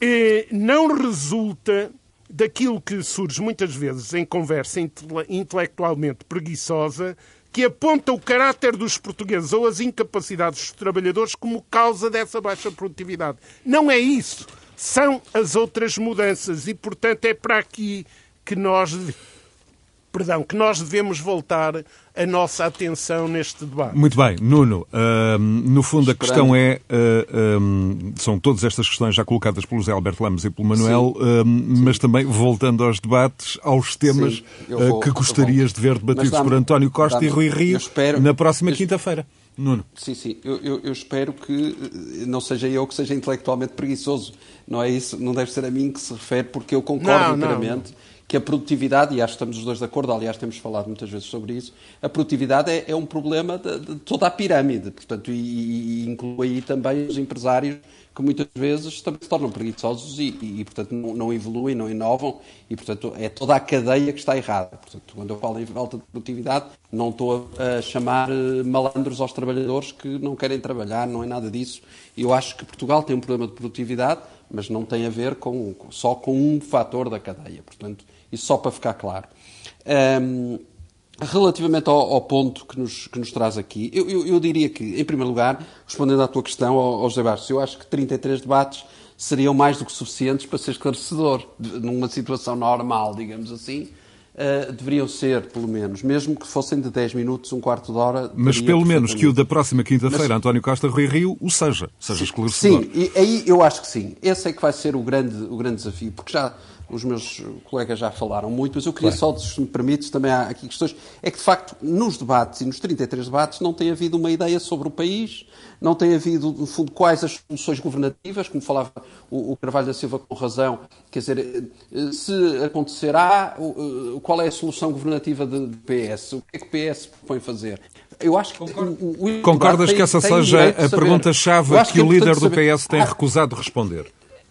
eh, não resulta daquilo que surge muitas vezes em conversa intelectualmente preguiçosa, que aponta o caráter dos portugueses ou as incapacidades dos trabalhadores como causa dessa baixa produtividade. Não é isso. São as outras mudanças e, portanto, é para aqui que nós perdão, que nós devemos voltar a nossa atenção neste debate. Muito bem, Nuno, uh, no fundo a questão é, uh, um, são todas estas questões já colocadas pelo José Alberto Lamos e pelo Manuel, uh, mas também voltando aos debates, aos temas vou, que gostarias de ver debatidos por António Costa e Rui Rio espero, na próxima quinta-feira. Nuno. Sim, sim. Eu, eu, eu, espero que eh, não seja eu que seja intelectualmente preguiçoso. Não é isso, não deve ser a mim que se refere, porque eu concordo inteiramente que a produtividade, e acho que estamos os dois de acordo, aliás, temos falado muitas vezes sobre isso, a produtividade é, é um problema de, de, toda a pirâmide, portanto, e, e, inclui aí também os empresários que muitas vezes também se tornam preguiçosos e, e portanto, não, não, evoluem, não inovam, e, portanto, é toda a cadeia que está errada. Portanto, quando eu falo em falta de produtividade, não estou a, a chamar eh, malandros aos trabalhadores que não querem trabalhar, não é nada disso. Eu acho que Portugal tem um problema de produtividade, mas não tem a ver com, só com um fator da cadeia. Portanto, isso só para ficar claro. Um, relativamente ao, ao, ponto que nos, que nos traz aqui, eu, eu, eu, diria que, em primeiro lugar, respondendo à tua questão, ao, ao José Bastos, eu acho que 33 debates seriam mais do que suficientes para ser esclarecedor, numa situação normal, digamos assim. Uh, deveriam ser, pelo menos, mesmo que fossem de 10 minutos, um quarto de hora. Mas pelo menos que o da próxima quinta-feira, Mas... António Costa Rui Rio, o seja, seja esclarecedor. Sim, e aí eu acho que sim. Esse é que vai ser o grande, o grande desafio, porque já os meus colegas já falaram muito, mas eu queria claro. só, se me permites, também há aqui questões. É que, de facto, nos debates e nos 33 debates não tem havido uma ideia sobre o país, não tem havido, no fundo, quais as soluções governativas, como falava o, o Carvalho da Silva com razão, quer dizer, se acontecerá, qual é a solução governativa do PS? O que é que o PS propõe fazer? Eu acho que Concordo. o, o Concordas que essa seja a pergunta-chave que, que, o líder do PS tem recusado responder?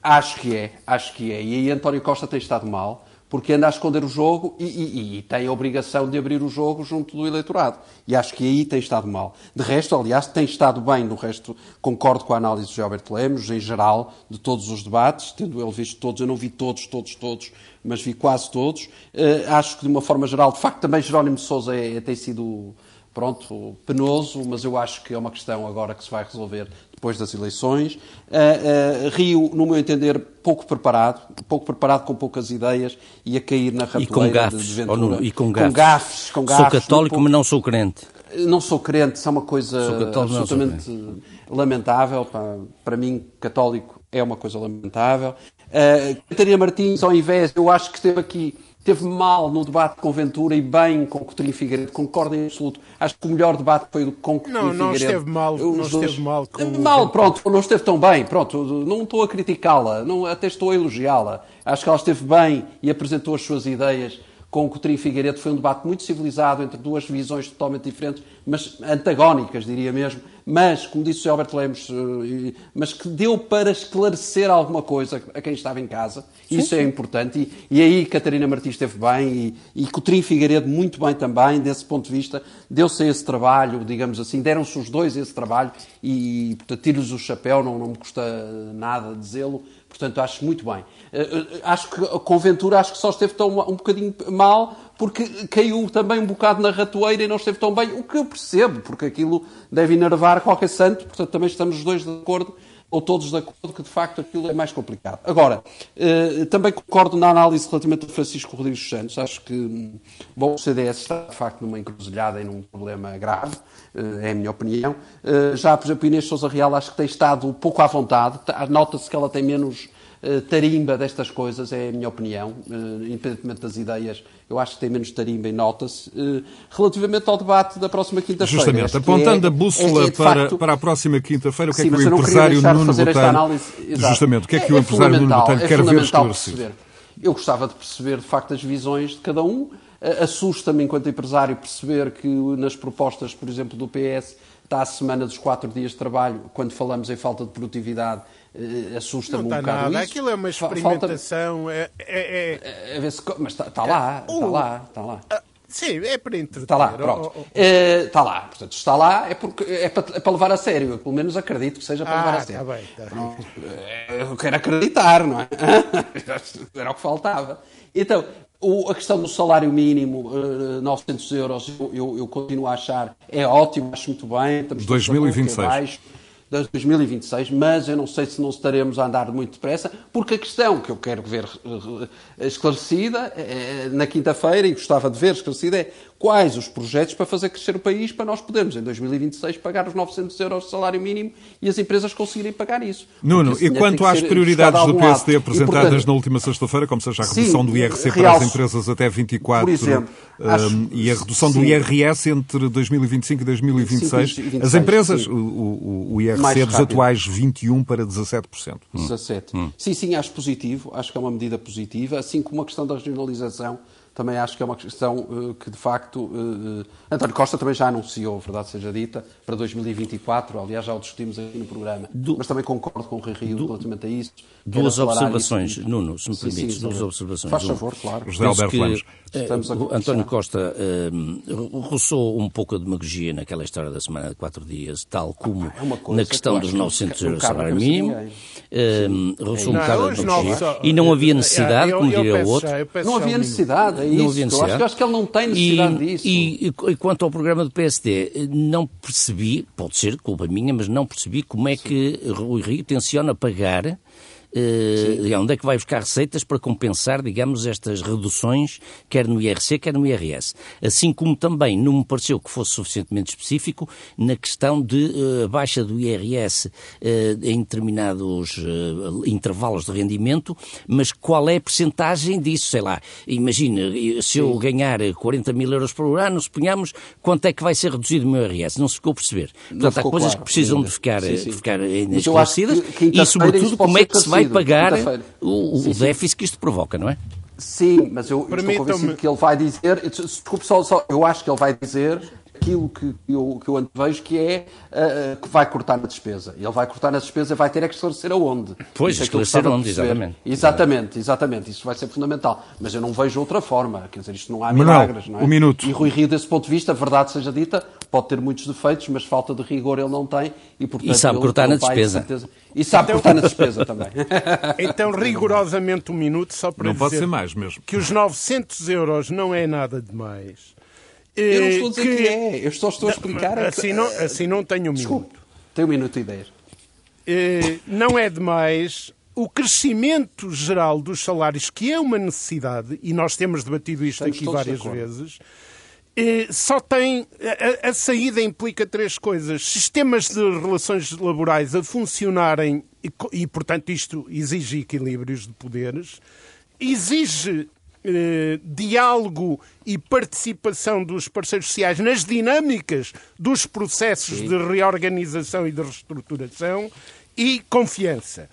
Acho que é, acho que é. E aí António Costa tem estado mal, porque anda a esconder o jogo e, e, e, tem a obrigação de abrir o jogo junto do eleitorado. E acho que aí tem estado mal. De resto, aliás, tem estado bem. No resto, concordo com a análise de Alberto Lemos, em geral, de todos os debates, tendo ele visto todos. Eu não vi todos, todos, todos, mas vi quase todos. Uh, acho que, de uma forma geral, de facto, também Jerónimo Sousa é, tem sido pronto, penoso, mas eu acho que é uma questão agora que se vai resolver depois das eleições. Uh, uh, Rio, no meu entender, pouco preparado, pouco preparado com poucas ideias e a cair na ratoeira e com gafes, de, de Ventura. e com gafes. Com gafes, com gafes sou católico, pouco... mas não sou crente. Não sou crente, isso é uma coisa absolutamente lamentável. Para, para mim, católico é uma coisa lamentável. Uh, Catarina Martins, ao invés, eu acho que esteve aqui Teve mal no debate com Ventura e bem com Coutinho Figueiredo, concordo em absoluto. Acho que o melhor debate foi o com Coutinho não, não Figueiredo. Esteve mal, não dois... esteve mal com Mal, pronto, não esteve tão bem, pronto, não estou a criticá-la, até estou a elogiá-la. Acho que ela esteve bem e apresentou as suas ideias com o Coutinho Figueiredo. Foi um debate muito civilizado entre duas visões totalmente diferentes, mas antagónicas, diria mesmo. Mas, como disse o Alberto Lemos, eh, mas que deu para esclarecer alguma coisa a quem estava em casa. Sim, Isso é sim. é importante. E, e, aí Catarina Martins esteve bem e, e Coutinho Figueiredo muito bem também, desse ponto de vista. Deu-se esse trabalho, digamos assim, deram-se os dois esse trabalho e, portanto, tiro-lhes o chapéu, não, não me custa nada dizê-lo. Portanto, acho muito bem. Eh, acho que com Ventura acho que só esteve tão um bocadinho mal porque caiu também um bocado na ratoeira e não esteve tão bem, o que eu percebo, porque aquilo deve enervar qualquer santo, portanto também estamos os dois de acordo, ou todos de acordo, que de facto aquilo é mais complicado. Agora, eh, também concordo na análise relativamente a Francisco Rodrigues Santos, acho que bom, o CDS está de facto numa encruzilhada e num problema grave, é a minha opinião. Já, por exemplo, Inês Souza Real acho que tem estado pouco à vontade, nota-se que ela tem menos eh, tarimba destas coisas, é a minha opinião, uh, independentemente das ideias, eu acho que tem menos tarimba e nota-se. Uh, relativamente ao debate da próxima quinta-feira. Justamente, apontando é, a bússola é, é para, facto... para a próxima quinta-feira, o que é sim, é que o empresário Nuno Botelho... Justamente, o que é que o empresário Nuno Botelho quer ver esclarecido? Eu gostava de perceber, de facto, as visões de cada um. Assusta-me, enquanto empresário, perceber que nas propostas, por exemplo, do PS, está a semana dos quatro dias de trabalho, quando falamos em falta de produtividade, assusta-me um bocado nada. isso. Aquilo é uma experimentação. É, é, é... é se... Mas está tá lá, está uh, lá, está lá. Uh, sim, é para entreter. Está lá, pronto. Oh, oh. Está lá. Portanto, está lá é, porque, é, para, é para levar a sério. Eu, pelo menos acredito que seja para ah, levar a sério. Está bem, está bem. Eu quero acreditar, não é? Era o que faltava. Então, o, a questão do salário mínimo, uh, 900 euros, eu, eu, eu, continuo a achar é ótimo, acho muito bem. Estamos 2026. De 2026, mas eu não sei se não estaremos a andar muito depressa, porque a questão que eu quero ver eh, esclarecida eh, na quinta-feira, e gostava de ver esclarecida, é quais os projetos para fazer crescer o país para nós podermos, em 2026, pagar os 900 euros de salário mínimo e as empresas conseguirem pagar isso. Nuno, e quanto às prioridades do PSD lado. apresentadas e, portanto, na última sexta-feira, como seja a redução sim, do IRC para as empresas até 24 exemplo, um, acho, e a redução sim. do IRS entre 2025 e 2026, 26, as empresas, o, o, o, IRC dos atuais 21 para 17%. 17. Hum. Sim, sim, acho positivo, acho que é uma medida positiva, assim como a questão da regionalização também acho que é uma questão uh, que, de facto, uh, António Costa também já anunciou, verdade seja dita, para 2024, aliás, já o discutimos aqui no programa, du... mas também concordo com o Rui Rio du... relativamente a isso. Duas observações, isso. Nuno, se me permites, sim, sim, duas observações. Faz favor, claro. José Alberto que, Estamos António Costa uh, roçou um pouco a demagogia naquela história da semana de quatro dias, tal como é na questão dos 900 euros de salário mínimo. Uh, roçou um bocado a demagogia. E não havia necessidade, como diria o outro. Não havia necessidade, isso. Não acho, acho que ele não tem necessidade e, disso. E, e, quanto ao programa do PSD, não percebi, pode ser culpa minha, mas não percebi como é que Rui Rio tenciona pagar Uh, onde é que vai buscar receitas para compensar, digamos, estas reduções, quer no IRC, quer no IRS. Assim como também não me pareceu que fosse suficientemente específico na questão de uh, baixa do IRS uh, em determinados intervalos de rendimento, mas qual é a percentagem disso? Sei lá, imagina, se eu ganhar 40 mil euros por ano, suponhamos, quanto é que vai ser reduzido o meu IRS? Não se ficou a perceber. Portanto, há coisas claro, que precisam de ficar, sim, sim. De ficar esclarecidas e, sobretudo, como é que se vai pagar o, o déficit que isto provoca, não é? Sim, mas eu, eu estou convencido que ele vai dizer. Desculpe só, só, eu acho que ele vai dizer aquilo que eu, que eu antevejo que é uh, que vai cortar na despesa. Ele vai cortar na despesa, vai ter é que esclarecer aonde. Pois, é esclarecer aonde, exatamente. Exatamente, exatamente. Isso vai ser fundamental. Mas eu não vejo outra forma. Quer dizer, isto não há milagres, não é? Um minuto. E Rui Rio, desse ponto de vista, verdade seja dita, pode ter muitos defeitos, mas falta de rigor ele não tem. E, portanto, e sabe ele, cortar ele na despesa. E sabe então, cortar na despesa também. então, rigorosamente um minuto, só para não dizer pode ser mais mesmo. que os 900 euros não é nada demais. Eu não estou a dizer que, que é, eu só estou a explicar. É assim, não, assim não tenho um Desculpe, minuto. Tenho um minuto e dez. Não é demais o crescimento geral dos salários, que é uma necessidade, e nós temos debatido isto Estamos aqui várias vezes, só tem. A, a, saída implica três coisas: sistemas de relações laborais a funcionarem, e, e portanto, isto exige equilíbrios de poderes, exige eh, diálogo e participação dos parceiros sociais nas dinâmicas dos processos Sim. de reorganização e de reestruturação e confiança.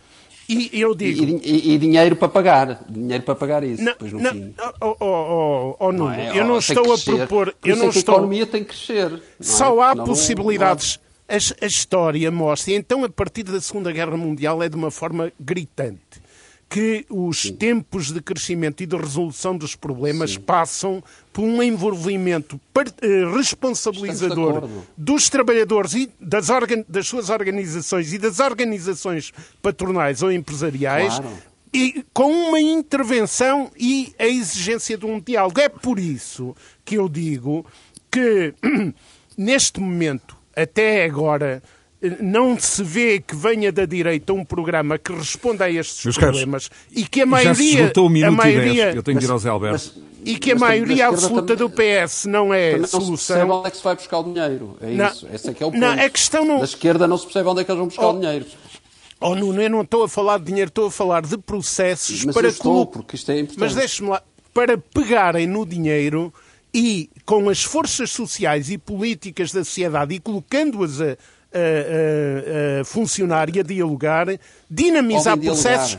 E eu digo. E, e, e, dinheiro para pagar. Dinheiro para pagar isso. Não, depois no não, fim. Oh, oh, oh, oh não é? eu não estou a propor. eu não é estou... a economia tem que crescer. Só é? há não, possibilidades. Não, a, a história mostra. E então, a partir da Segunda Guerra Mundial, é de uma forma gritante que os tempos de crescimento e de resolução dos problemas Sim. passam por um envolvimento eh, responsabilizador dos trabalhadores e das, das, suas organizações e das organizações patronais ou empresariais claro. e com uma intervenção e a exigência de um diálogo. É por isso que eu digo que neste momento, até agora, não se vê que venha da direita um programa que responda a estes Meus problemas caros, e que a maioria. Já se um a maioria Eu tenho que ir ao Zé Alberto. Mas, e que a maioria absoluta do PS não é não solução. Não se percebe onde é que se vai buscar o dinheiro. É não, isso. Esse é que é o ponto. Não, a questão não... Da esquerda não se percebe onde é que eles vão buscar oh, o dinheiro. Oh, Nuno, eu não estou a falar de dinheiro, estou a falar de processos mas para. estou, porque isto é importante. Mas deixe-me lá. Para pegarem no dinheiro e com as forças sociais e políticas da sociedade e colocando-as a, a, a, a funcionar e a dialogar, dinamizar processos,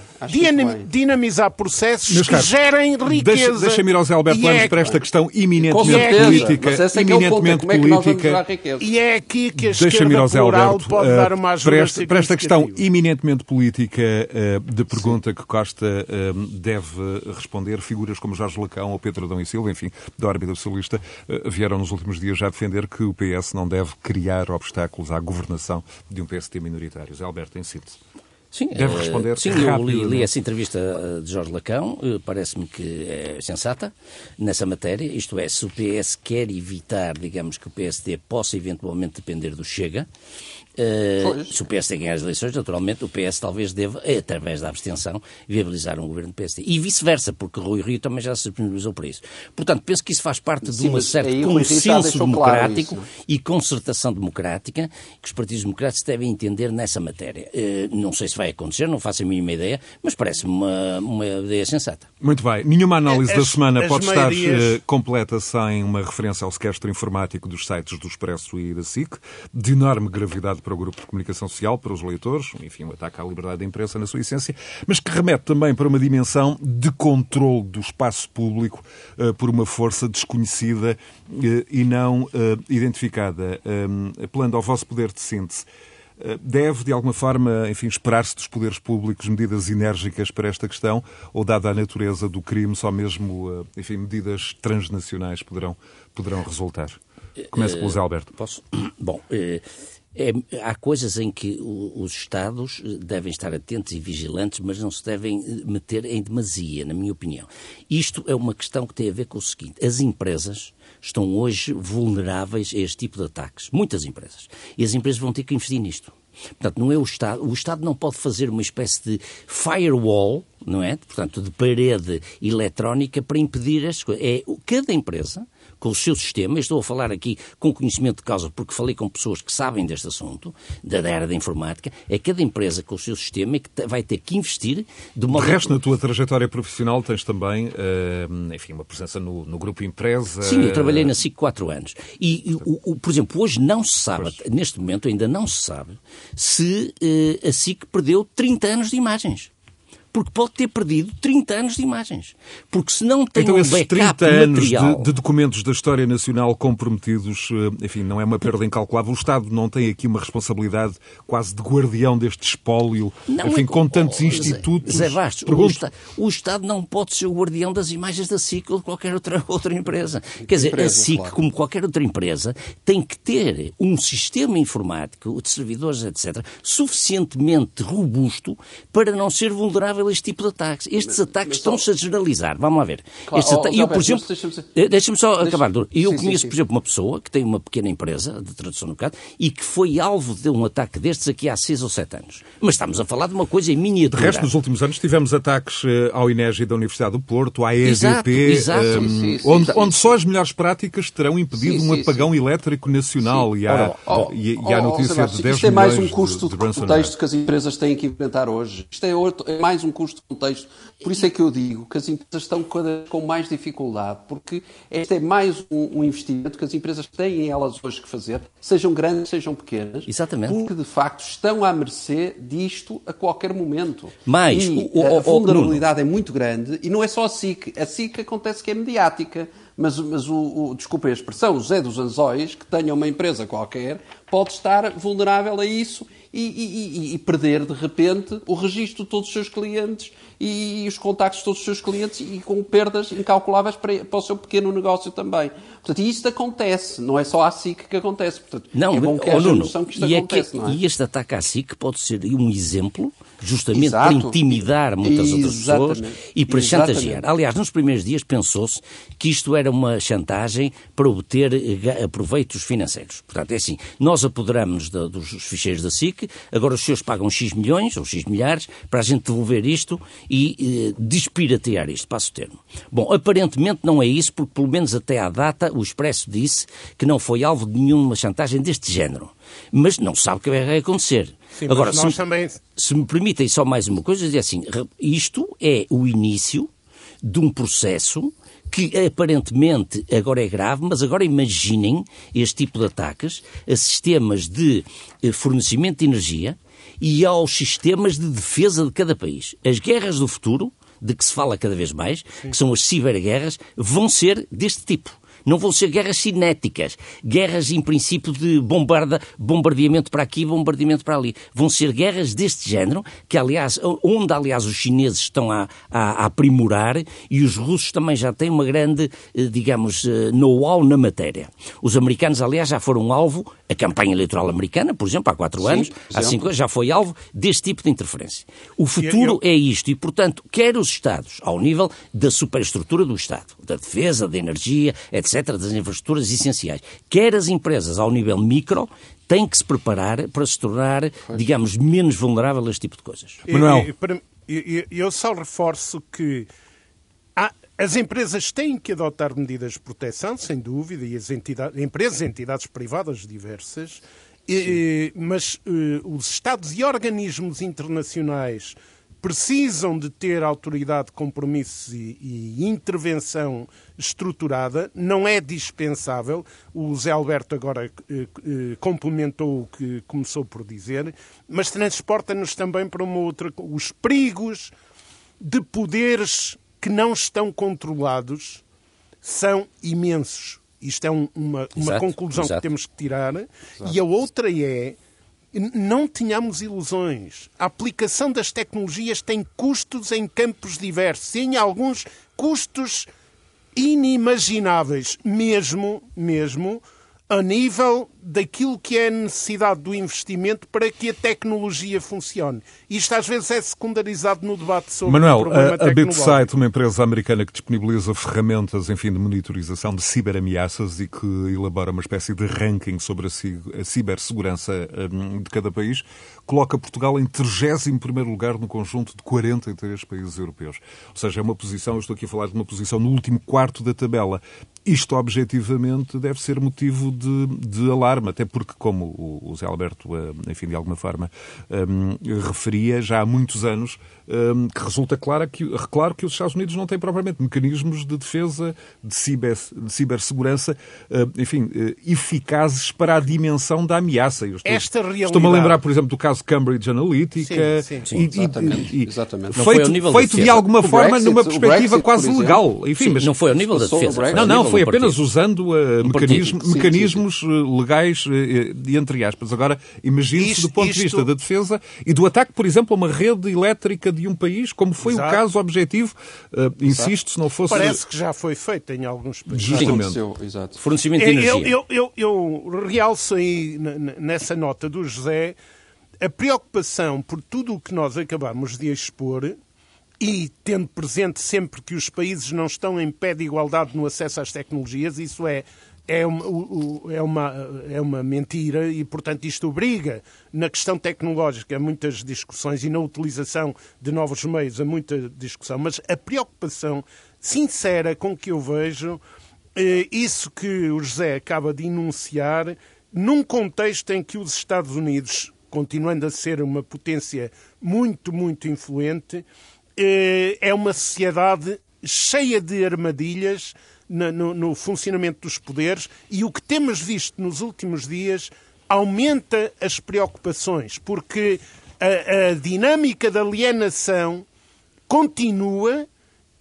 dinamizar processos Meus que caros, gerem riqueza. Deixa-me ir ao Zé Alberto Lemos é, para esta questão eminentemente política. É eminentemente é política. E é aqui que a esquerda plural Alberto, pode uh, dar uma ajuda para esta, para esta questão eminentemente política uh, de pergunta Sim. que Costa uh, deve responder, figuras como Jorge Lacão ou Pedro Adão e Silva, enfim, da órbita socialista, vieram nos últimos dias já defender que o PS não deve criar obstáculos à governação de um PST minoritário. Zé Alberto, em síntese. Sim, deve responder. Sim, eu li, li, essa entrevista de Jorge Lacão, parece-me que é sensata nessa matéria, isto é, se o PS quer evitar, digamos, que o PSD possa eventualmente depender do Chega, Uh, se o PSD ganhar as eleições, naturalmente, o PS talvez deva, através da abstenção, viabilizar um governo do PSD. E vice-versa, porque Rui Rio também já se disponibilizou para isso. Portanto, penso que isso faz parte Sim, de um certo consenso democrático claro e concertação democrática que os partidos democráticos devem entender nessa matéria. Uh, não sei se vai acontecer, não faço a mínima ideia, mas parece-me uma, uma ideia sensata. Muito bem. Nenhuma análise as, da semana pode estar uh, completa sem uma referência ao sequestro informático dos sites do Expresso e da SIC, de enorme gravidade para o grupo de comunicação social, para os leitores, enfim, um ataque à liberdade da imprensa na sua essência, mas que remete também para uma dimensão de controle do espaço público uh, por uma força desconhecida uh, e não uh, identificada. apelando ao vosso poder de síntese, Deve, de alguma forma, enfim, esperar-se dos poderes públicos medidas enérgicas para esta questão ou, dada a natureza do crime, só mesmo, enfim, medidas transnacionais poderão, poderão resultar? Começo pelo Zé Alberto. Posso? Bom, é, há coisas em que os Estados devem estar atentos e vigilantes, mas não se devem meter em demasia, na minha opinião. Isto é uma questão que tem a ver com o seguinte: as empresas estão hoje vulneráveis a este tipo de ataques. Muitas empresas. E as empresas vão ter que investir nisto. Portanto, não é o Estado. O Estado não pode fazer uma espécie de firewall, não é? Portanto, de parede eletrónica para impedir as coisas. É cada empresa com o seu sistema. Estou a falar aqui com conhecimento de causa, porque falei com pessoas que sabem deste assunto, da área da informática. É cada empresa com o seu sistema que vai ter que investir de uma. De resto, na tua trajetória profissional, tens também, uh, enfim, uma presença no, no, grupo empresa. Sim, eu trabalhei na SIC quatro anos. E, o, o, por exemplo, hoje não se sabe, pois. neste momento ainda não se sabe, se uh, a SIC perdeu 30 anos de imagens porque pode ter perdido 30 anos de imagens. Porque se não tem então, um esses 30 anos material... de, de, documentos da história nacional comprometidos, eh, enfim, não é uma perda incalculável. O Estado não tem aqui uma responsabilidade quase de guardião deste espólio, não, enfim, é... com tantos oh, institutos. Zé Bastos, o, Estado, o, Estado não pode ser o guardião das imagens da SIC ou de qualquer outra, outra empresa. Quer dizer, empresa, a SIC, claro. como qualquer outra empresa, tem que ter um sistema informático, de servidores, etc., suficientemente robusto para não ser vulnerável este tipo de ataques. Estes ataques estão-se a generalizar. Vamos lá ver. Claro, oh, eu, por exemplo, deixa-me deixa só deixa... acabar. Eu sim, conheço, sim, sim. por exemplo, uma pessoa que tem uma pequena empresa de tradução no caso e que foi alvo de um ataque destes aqui há seis ou sete anos. Mas estamos a falar de uma coisa em miniatura. De resto, nos últimos anos tivemos ataques eh, ao INEGI da Universidade do Porto, à exato. Um, onde, onde só as melhores práticas terão impedido um apagão elétrico nacional e há, oh, e, e há notícia de 10 Isto é mais um custo de, de contexto que as empresas têm que enfrentar hoje. Isto é, outro, é mais um custo de contexto. Por isso é que eu digo que as empresas estão com mais dificuldade, porque este é mais um, um investimento que as empresas têm elas hoje que fazer, sejam grandes, sejam pequenas, Exatamente. porque de facto estão à mercê disto a qualquer momento. Mas e o, o, a vulnerabilidade é muito grande e não é só a SIC. A SIC acontece que é mediática. Mas, mas o, o, a expressão, o Zé dos Anzóis, que tenha uma empresa qualquer, pode estar vulnerável a isso e, e, e, perder de repente o registro de todos os seus clientes e os contactos de todos os seus clientes e com perdas incalculáveis para, para o seu pequeno negócio também. Portanto, e isto acontece, não é só à SIC que acontece. Portanto, não, é bom que haja noção que isto e acontece, é que, é? E este ataque à SIC pode ser um exemplo justamente Exato. para intimidar muitas Exatamente. outras pessoas e para Exatamente. chantagear. Aliás, nos primeiros dias pensou-se que isto era uma chantagem para obter eh, proveitos financeiros. Portanto, é assim, nós apoderamos dos ficheiros da SIC, agora os senhores pagam X milhões ou X milhares para a gente devolver isto e eh, despiratear isto, passo o termo. Bom, aparentemente não é isso, porque pelo menos até à data o Expresso disse que não foi alvo de nenhuma chantagem deste género. Mas não sabe o que vai acontecer. Sim, Agora, se, também... se me permitem só mais uma coisa, dizer assim, isto é o início de um processo que aparentemente agora é grave, mas agora imaginem este tipo de ataques a sistemas de eh, fornecimento de energia e aos sistemas de defesa de cada país. As guerras do futuro, de que se fala cada vez mais, Sim. que são as ciberguerras, vão ser deste tipo. Não vão ser guerras cinéticas, guerras em princípio de bombarda, bombardeamento para aqui, bombardeamento para ali. Vão ser guerras deste género, que aliás, onde aliás os chineses estão a, a, a aprimorar e os russos também já têm uma grande, eh, digamos, eh, know-how na matéria. Os americanos, aliás, já foram alvo, a campanha eleitoral americana, por exemplo, há quatro Sim, anos, há cinco anos, já foi alvo deste tipo de interferência. O futuro eu... é isto e, portanto, quer os Estados, ao nível da superestrutura do Estado, da defesa, da energia, etc., das infraestruturas essenciais, quer as empresas ao nível micro, têm que se preparar para se tornar, digamos, menos vulnerável a este tipo de coisas. Manuel. Eu só reforço que há, as empresas têm que adotar medidas de proteção, sem dúvida, e as entidades, empresas e entidades privadas diversas, e, mas uh, os Estados e organismos internacionais precisam de ter autoridade, compromissos e, e, intervenção estruturada, não é dispensável. O Zé Alberto agora eh, eh, complementou o que começou por dizer, mas transporta-nos também para uma outra. Os perigos de poderes que não estão controlados são imensos. Isto é um, uma, uma exato, conclusão exato. que temos que tirar. Exato. E a outra é não tenhamos ilusões. A aplicação das tecnologias tem custos em campos diversos, em alguns custos inimagináveis, mesmo, mesmo a nível daquilo que é a necessidade do investimento para que a tecnologia funcione. Isto às vezes é secundarizado no debate sobre Manuel, o problema a, a BitSight, uma empresa americana que disponibiliza ferramentas enfim, de monitorização de ciberameaças e que elabora uma espécie de ranking sobre a, cibersegurança um, de cada país, coloca Portugal em 31º lugar no conjunto de 43 países europeus. Ou seja, é uma posição, eu estou aqui a falar de uma posição no último quarto da tabela. Isto, objetivamente, deve ser motivo de, de alarme, até porque, como o, Zé Alberto, eh, enfim, de alguma forma, um, referia já há muitos anos, que resulta claro que, claro que os Estados Unidos não têm propriamente mecanismos de defesa, de, ciber, de cibersegurança, uh, enfim, uh, eficazes para a dimensão da ameaça. Estou, Esta realidade... Estou-me a lembrar, por exemplo, do caso Cambridge Analytica. Sim, sim, sim. E, exatamente. E, exatamente. Feito, feito de alguma forma Brexit, numa perspectiva Brexit, quase legal. Enfim, mas, não foi ao nível da defesa. Não, não, foi apenas usando uh, mecanismo, sim, mecanismos sim, sim. Uh, legais, uh, entre aspas. Agora, imagine-se do ponto isto... de vista da defesa e do ataque, por exemplo, a uma rede elétrica de um país, como foi Exato. o caso objetivo, uh, insisto, se não fosse... Parece que já foi feito em alguns países. Justamente. Exato. Fornecimento de energia. Eu, eu, eu, eu realço aí, nessa nota do José, a preocupação por tudo o que nós acabamos de expor e tendo presente sempre que os países não estão em pé de igualdade no acesso às tecnologias, isso é, é, uma, é, uma, é uma mentira e, portanto, isto obriga, na questão tecnológica, a muitas discussões e na utilização de novos meios a muita discussão. Mas a preocupação sincera com que eu vejo eh, isso que o José acaba de enunciar, num contexto em que os Estados Unidos, continuando a ser uma potência muito, muito influente, eh, é uma sociedade cheia de armadilhas no, no, funcionamento dos poderes e o que temos visto nos últimos dias aumenta as preocupações, porque a, a dinâmica da alienação continua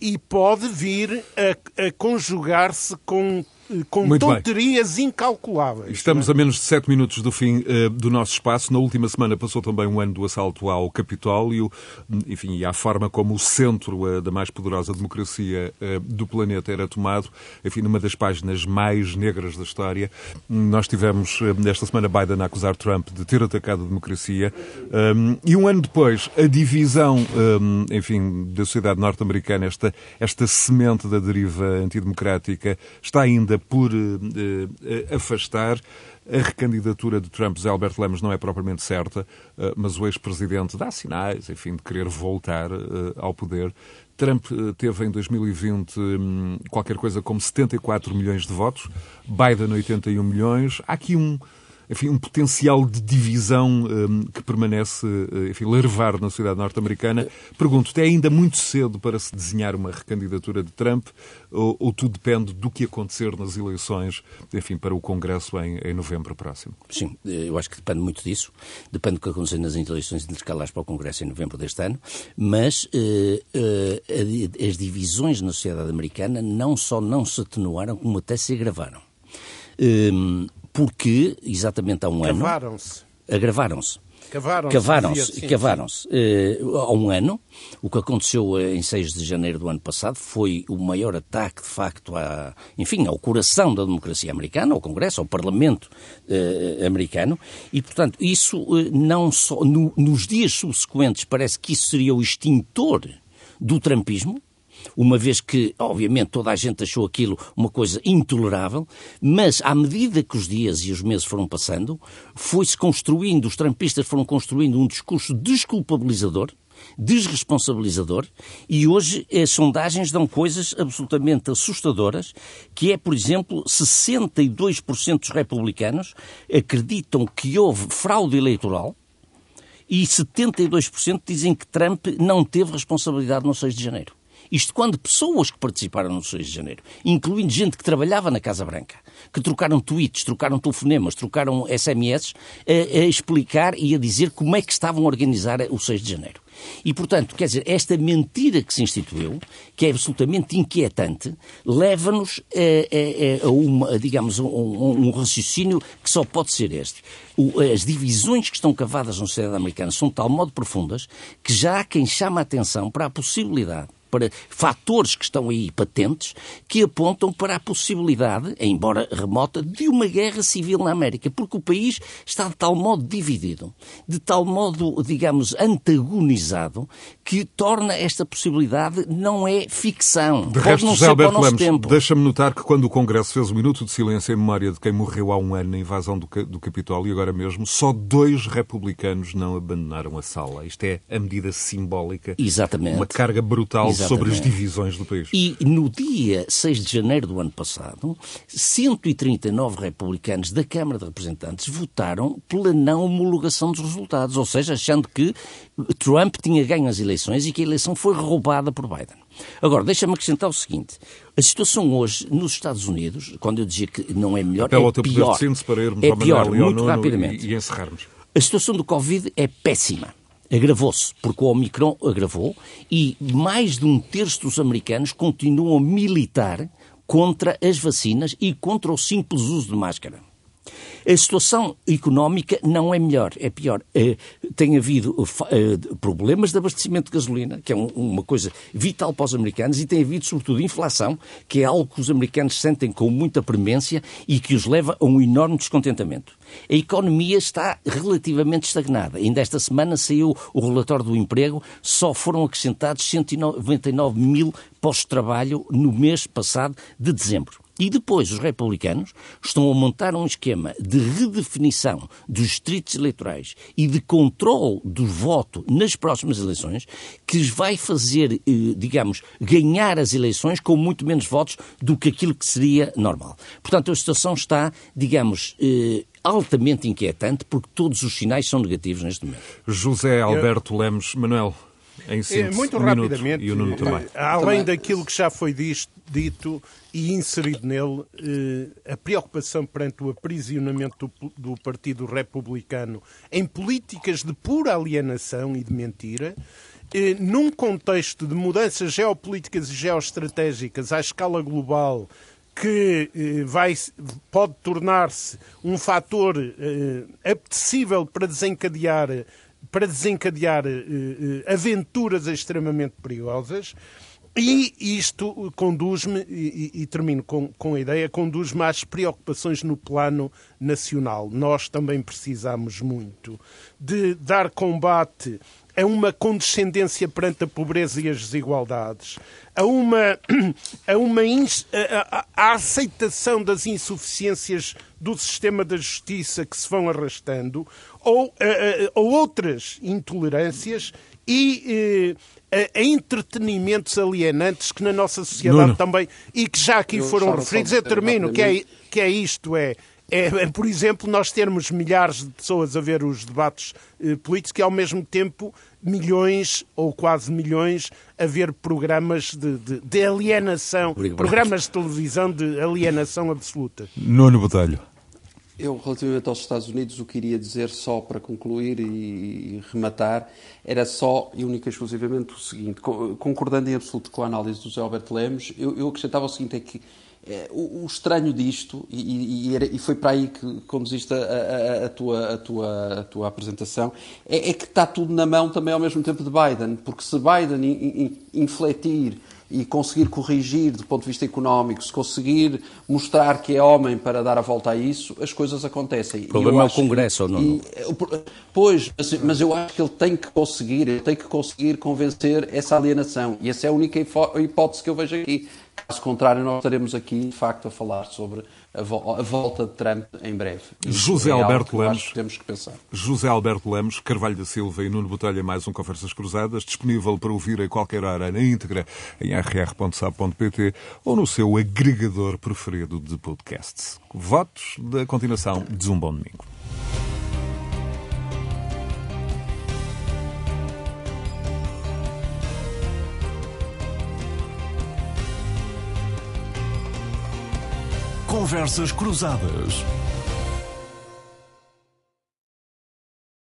e pode vir a, a conjugar-se com com Muito tonterias bem. incalculáveis. Estamos é? a menos de sete minutos do fim uh, do nosso espaço. Na última semana passou também um ano do assalto ao Capitólio, enfim, e à forma como o centro uh, da mais poderosa democracia uh, do planeta era tomado, enfim, numa das páginas mais negras da história. Nós tivemos nesta semana Biden a acusar Trump de ter atacado a democracia um, e um ano depois a divisão, um, enfim, da sociedade norte-americana, esta, esta semente da deriva antidemocrática está ainda ainda por uh, afastar. A recandidatura de Trump, Zé Alberto Lemos, não é propriamente certa, uh, mas o ex-presidente dá sinais, enfim, de querer voltar ao poder. Trump teve em 2020 um, qualquer coisa como 74 milhões de votos, Biden 81 milhões. Há aqui um, enfim, um potencial de divisão um, que permanece eh, enfim, larvar na sociedade norte-americana. Pergunto-te, é ainda muito cedo para se desenhar uma recandidatura de Trump ou, ou, tudo depende do que acontecer nas eleições, enfim, para o Congresso em, em novembro próximo? Sim, eh, eu acho que depende muito disso. Depende do que acontecer nas eleições intercalares para o Congresso em novembro deste ano, mas eh, as divisões na sociedade americana não só não se atenuaram, como até se agravaram. Eh, porque, exatamente há um ano. Agravaram-se. Agravaram-se. Cavaram-se. Cavaram-se. Cavaram-se. Uh, há um ano, o que aconteceu em 6 de janeiro do ano passado foi o maior ataque, de facto, à, enfim, ao coração da democracia americana, ao Congresso, ao Parlamento uh, americano, e, portanto, isso uh, não só. No, nos dias subsequentes, parece que isso seria o extintor do Trumpismo, uma vez que, obviamente, toda a gente achou aquilo uma coisa intolerável, mas à medida que os dias e os meses foram passando, foi-se construindo, os trampistas foram construindo um discurso desculpabilizador, desresponsabilizador e hoje as sondagens dão coisas absolutamente assustadoras, que é, por exemplo, 62% dos republicanos acreditam que houve fraude eleitoral e 72% dizem que Trump não teve responsabilidade no 6 de janeiro. Isto quando pessoas que participaram no 6 de janeiro, incluindo gente que trabalhava na Casa Branca, que trocaram tweets, trocaram telefonemas, trocaram SMS, a, a explicar e a dizer como é que estavam a organizar o 6 de janeiro. E, portanto, quer dizer, esta mentira que se instituiu, que é absolutamente inquietante, leva-nos a, a, a, uma, digamos, a um, um, raciocínio que só pode ser este. O, as divisões que estão cavadas na sociedade americana são de tal modo profundas que já há quem chama a atenção para a possibilidade para fatores que estão aí patentes que apontam para a possibilidade, embora remota, de uma guerra civil na América, porque o país está de tal modo dividido, de tal modo, digamos, antagonizado, que torna esta possibilidade não é ficção. De Pode resto, não José Alberto Lemos, deixa-me notar que quando o Congresso fez o minuto de silêncio em memória de quem morreu há um ano na invasão do, do Capitólio, agora mesmo, só dois republicanos não abandonaram a sala. Isto é a medida simbólica. Exatamente. Uma carga brutal Exatamente. Sobre as divisões do país. E no dia 6 de janeiro do ano passado, 139 republicanos da Câmara de Representantes votaram pela não homologação dos resultados, ou seja, achando que Trump tinha ganho as eleições e que a eleição foi roubada por Biden. Agora, deixa-me acrescentar o seguinte. A situação hoje nos Estados Unidos, quando eu dizia que não é melhor, Apelo é ao teu pior. Poder de para irmos é pior, muito rapidamente. E, e encerrarmos. A situação do Covid é péssima agravou-se, porque o Omicron agravou e mais de um terço dos americanos continuam a militar contra as vacinas e contra o simples uso de máscara. A situação económica não é melhor, é pior. Eh, tem havido eh, problemas de abastecimento de gasolina, que é uma coisa vital para os americanos, e tem havido, sobretudo, inflação, que é algo que os americanos sentem com muita premência e que os leva a um enorme descontentamento. A economia está relativamente estagnada. Ainda esta semana saiu o relatório do emprego, só foram acrescentados 199 mil postos de trabalho no mês passado de dezembro. E depois os republicanos estão a montar um esquema de redefinição dos distritos eleitorais e de controle do voto nas próximas eleições que vai fazer, eh, digamos, ganhar as eleições com muito menos votos do que aquilo que seria normal. Portanto, a situação está, digamos, eh, altamente inquietante porque todos os sinais são negativos neste momento. José Alberto Lemos Manuel. Em síntese, muito um rapidamente, e também. além também. daquilo que já foi dito e inserido nele, eh, a preocupação perante o aprisionamento do, do Partido Republicano em políticas de pura alienação e de mentira, eh, num contexto de mudanças geopolíticas e geoestratégicas à escala global que eh, vai, pode tornar-se um fator apetecível para desencadear para desencadear uh, aventuras extremamente perigosas. E isto conduz-me, e, e, termino com, com a ideia, conduz-me às preocupações no plano nacional. Nós também precisamos muito de dar combate a uma condescendência perante a pobreza e as desigualdades, a uma, a uma a, a, a aceitação das insuficiências do sistema da justiça que se vão arrastando, ou, a, ou outras intolerâncias e eh, a, entretenimentos alienantes que na nossa sociedade Nuno. também, e que já aqui Eu foram referidos, eu termino, que é, que é isto, é é, é, por exemplo, nós termos milhares de pessoas a ver os debates eh, políticos e, ao mesmo tempo, milhões ou quase milhões a ver programas de, de, de alienação, programas de televisão de alienação absoluta. Nuno Botelho. Eu, relativamente aos Estados Unidos, o que iria dizer só para concluir e, rematar era só e única e exclusivamente o seguinte, concordando em absoluto com a análise do José Alberto Lemos, eu, eu acrescentava o seguinte, é que é, o, o, estranho disto, e, e, e, foi para aí que conduziste a, a, a, tua, a, tua, a tua apresentação, é, é, que está tudo na mão também ao mesmo tempo de Biden, porque se Biden in, in, infletir e conseguir corrigir do ponto de vista económico, se conseguir mostrar que é homem para dar a volta a isso, as coisas acontecem. O problema é o Congresso, ou não? E, pois, mas, mas, eu acho que ele tem que conseguir, ele tem que conseguir convencer essa alienação. E essa é a única hipótese que eu vejo aqui. Caso contrário, nós estaremos aqui, de facto, a falar sobre a, vo a volta de Trump em breve. José é Alberto Lemos. temos que pensar. José Alberto Lemos, Carvalho da Silva e Nuno Botelha, mais um Conversas Cruzadas, disponível para ouvir a qualquer hora na íntegra em rr.sab.pt ou no seu agregador preferido de podcasts. Votos da continuação de um bom domingo. Conversas Cruzadas.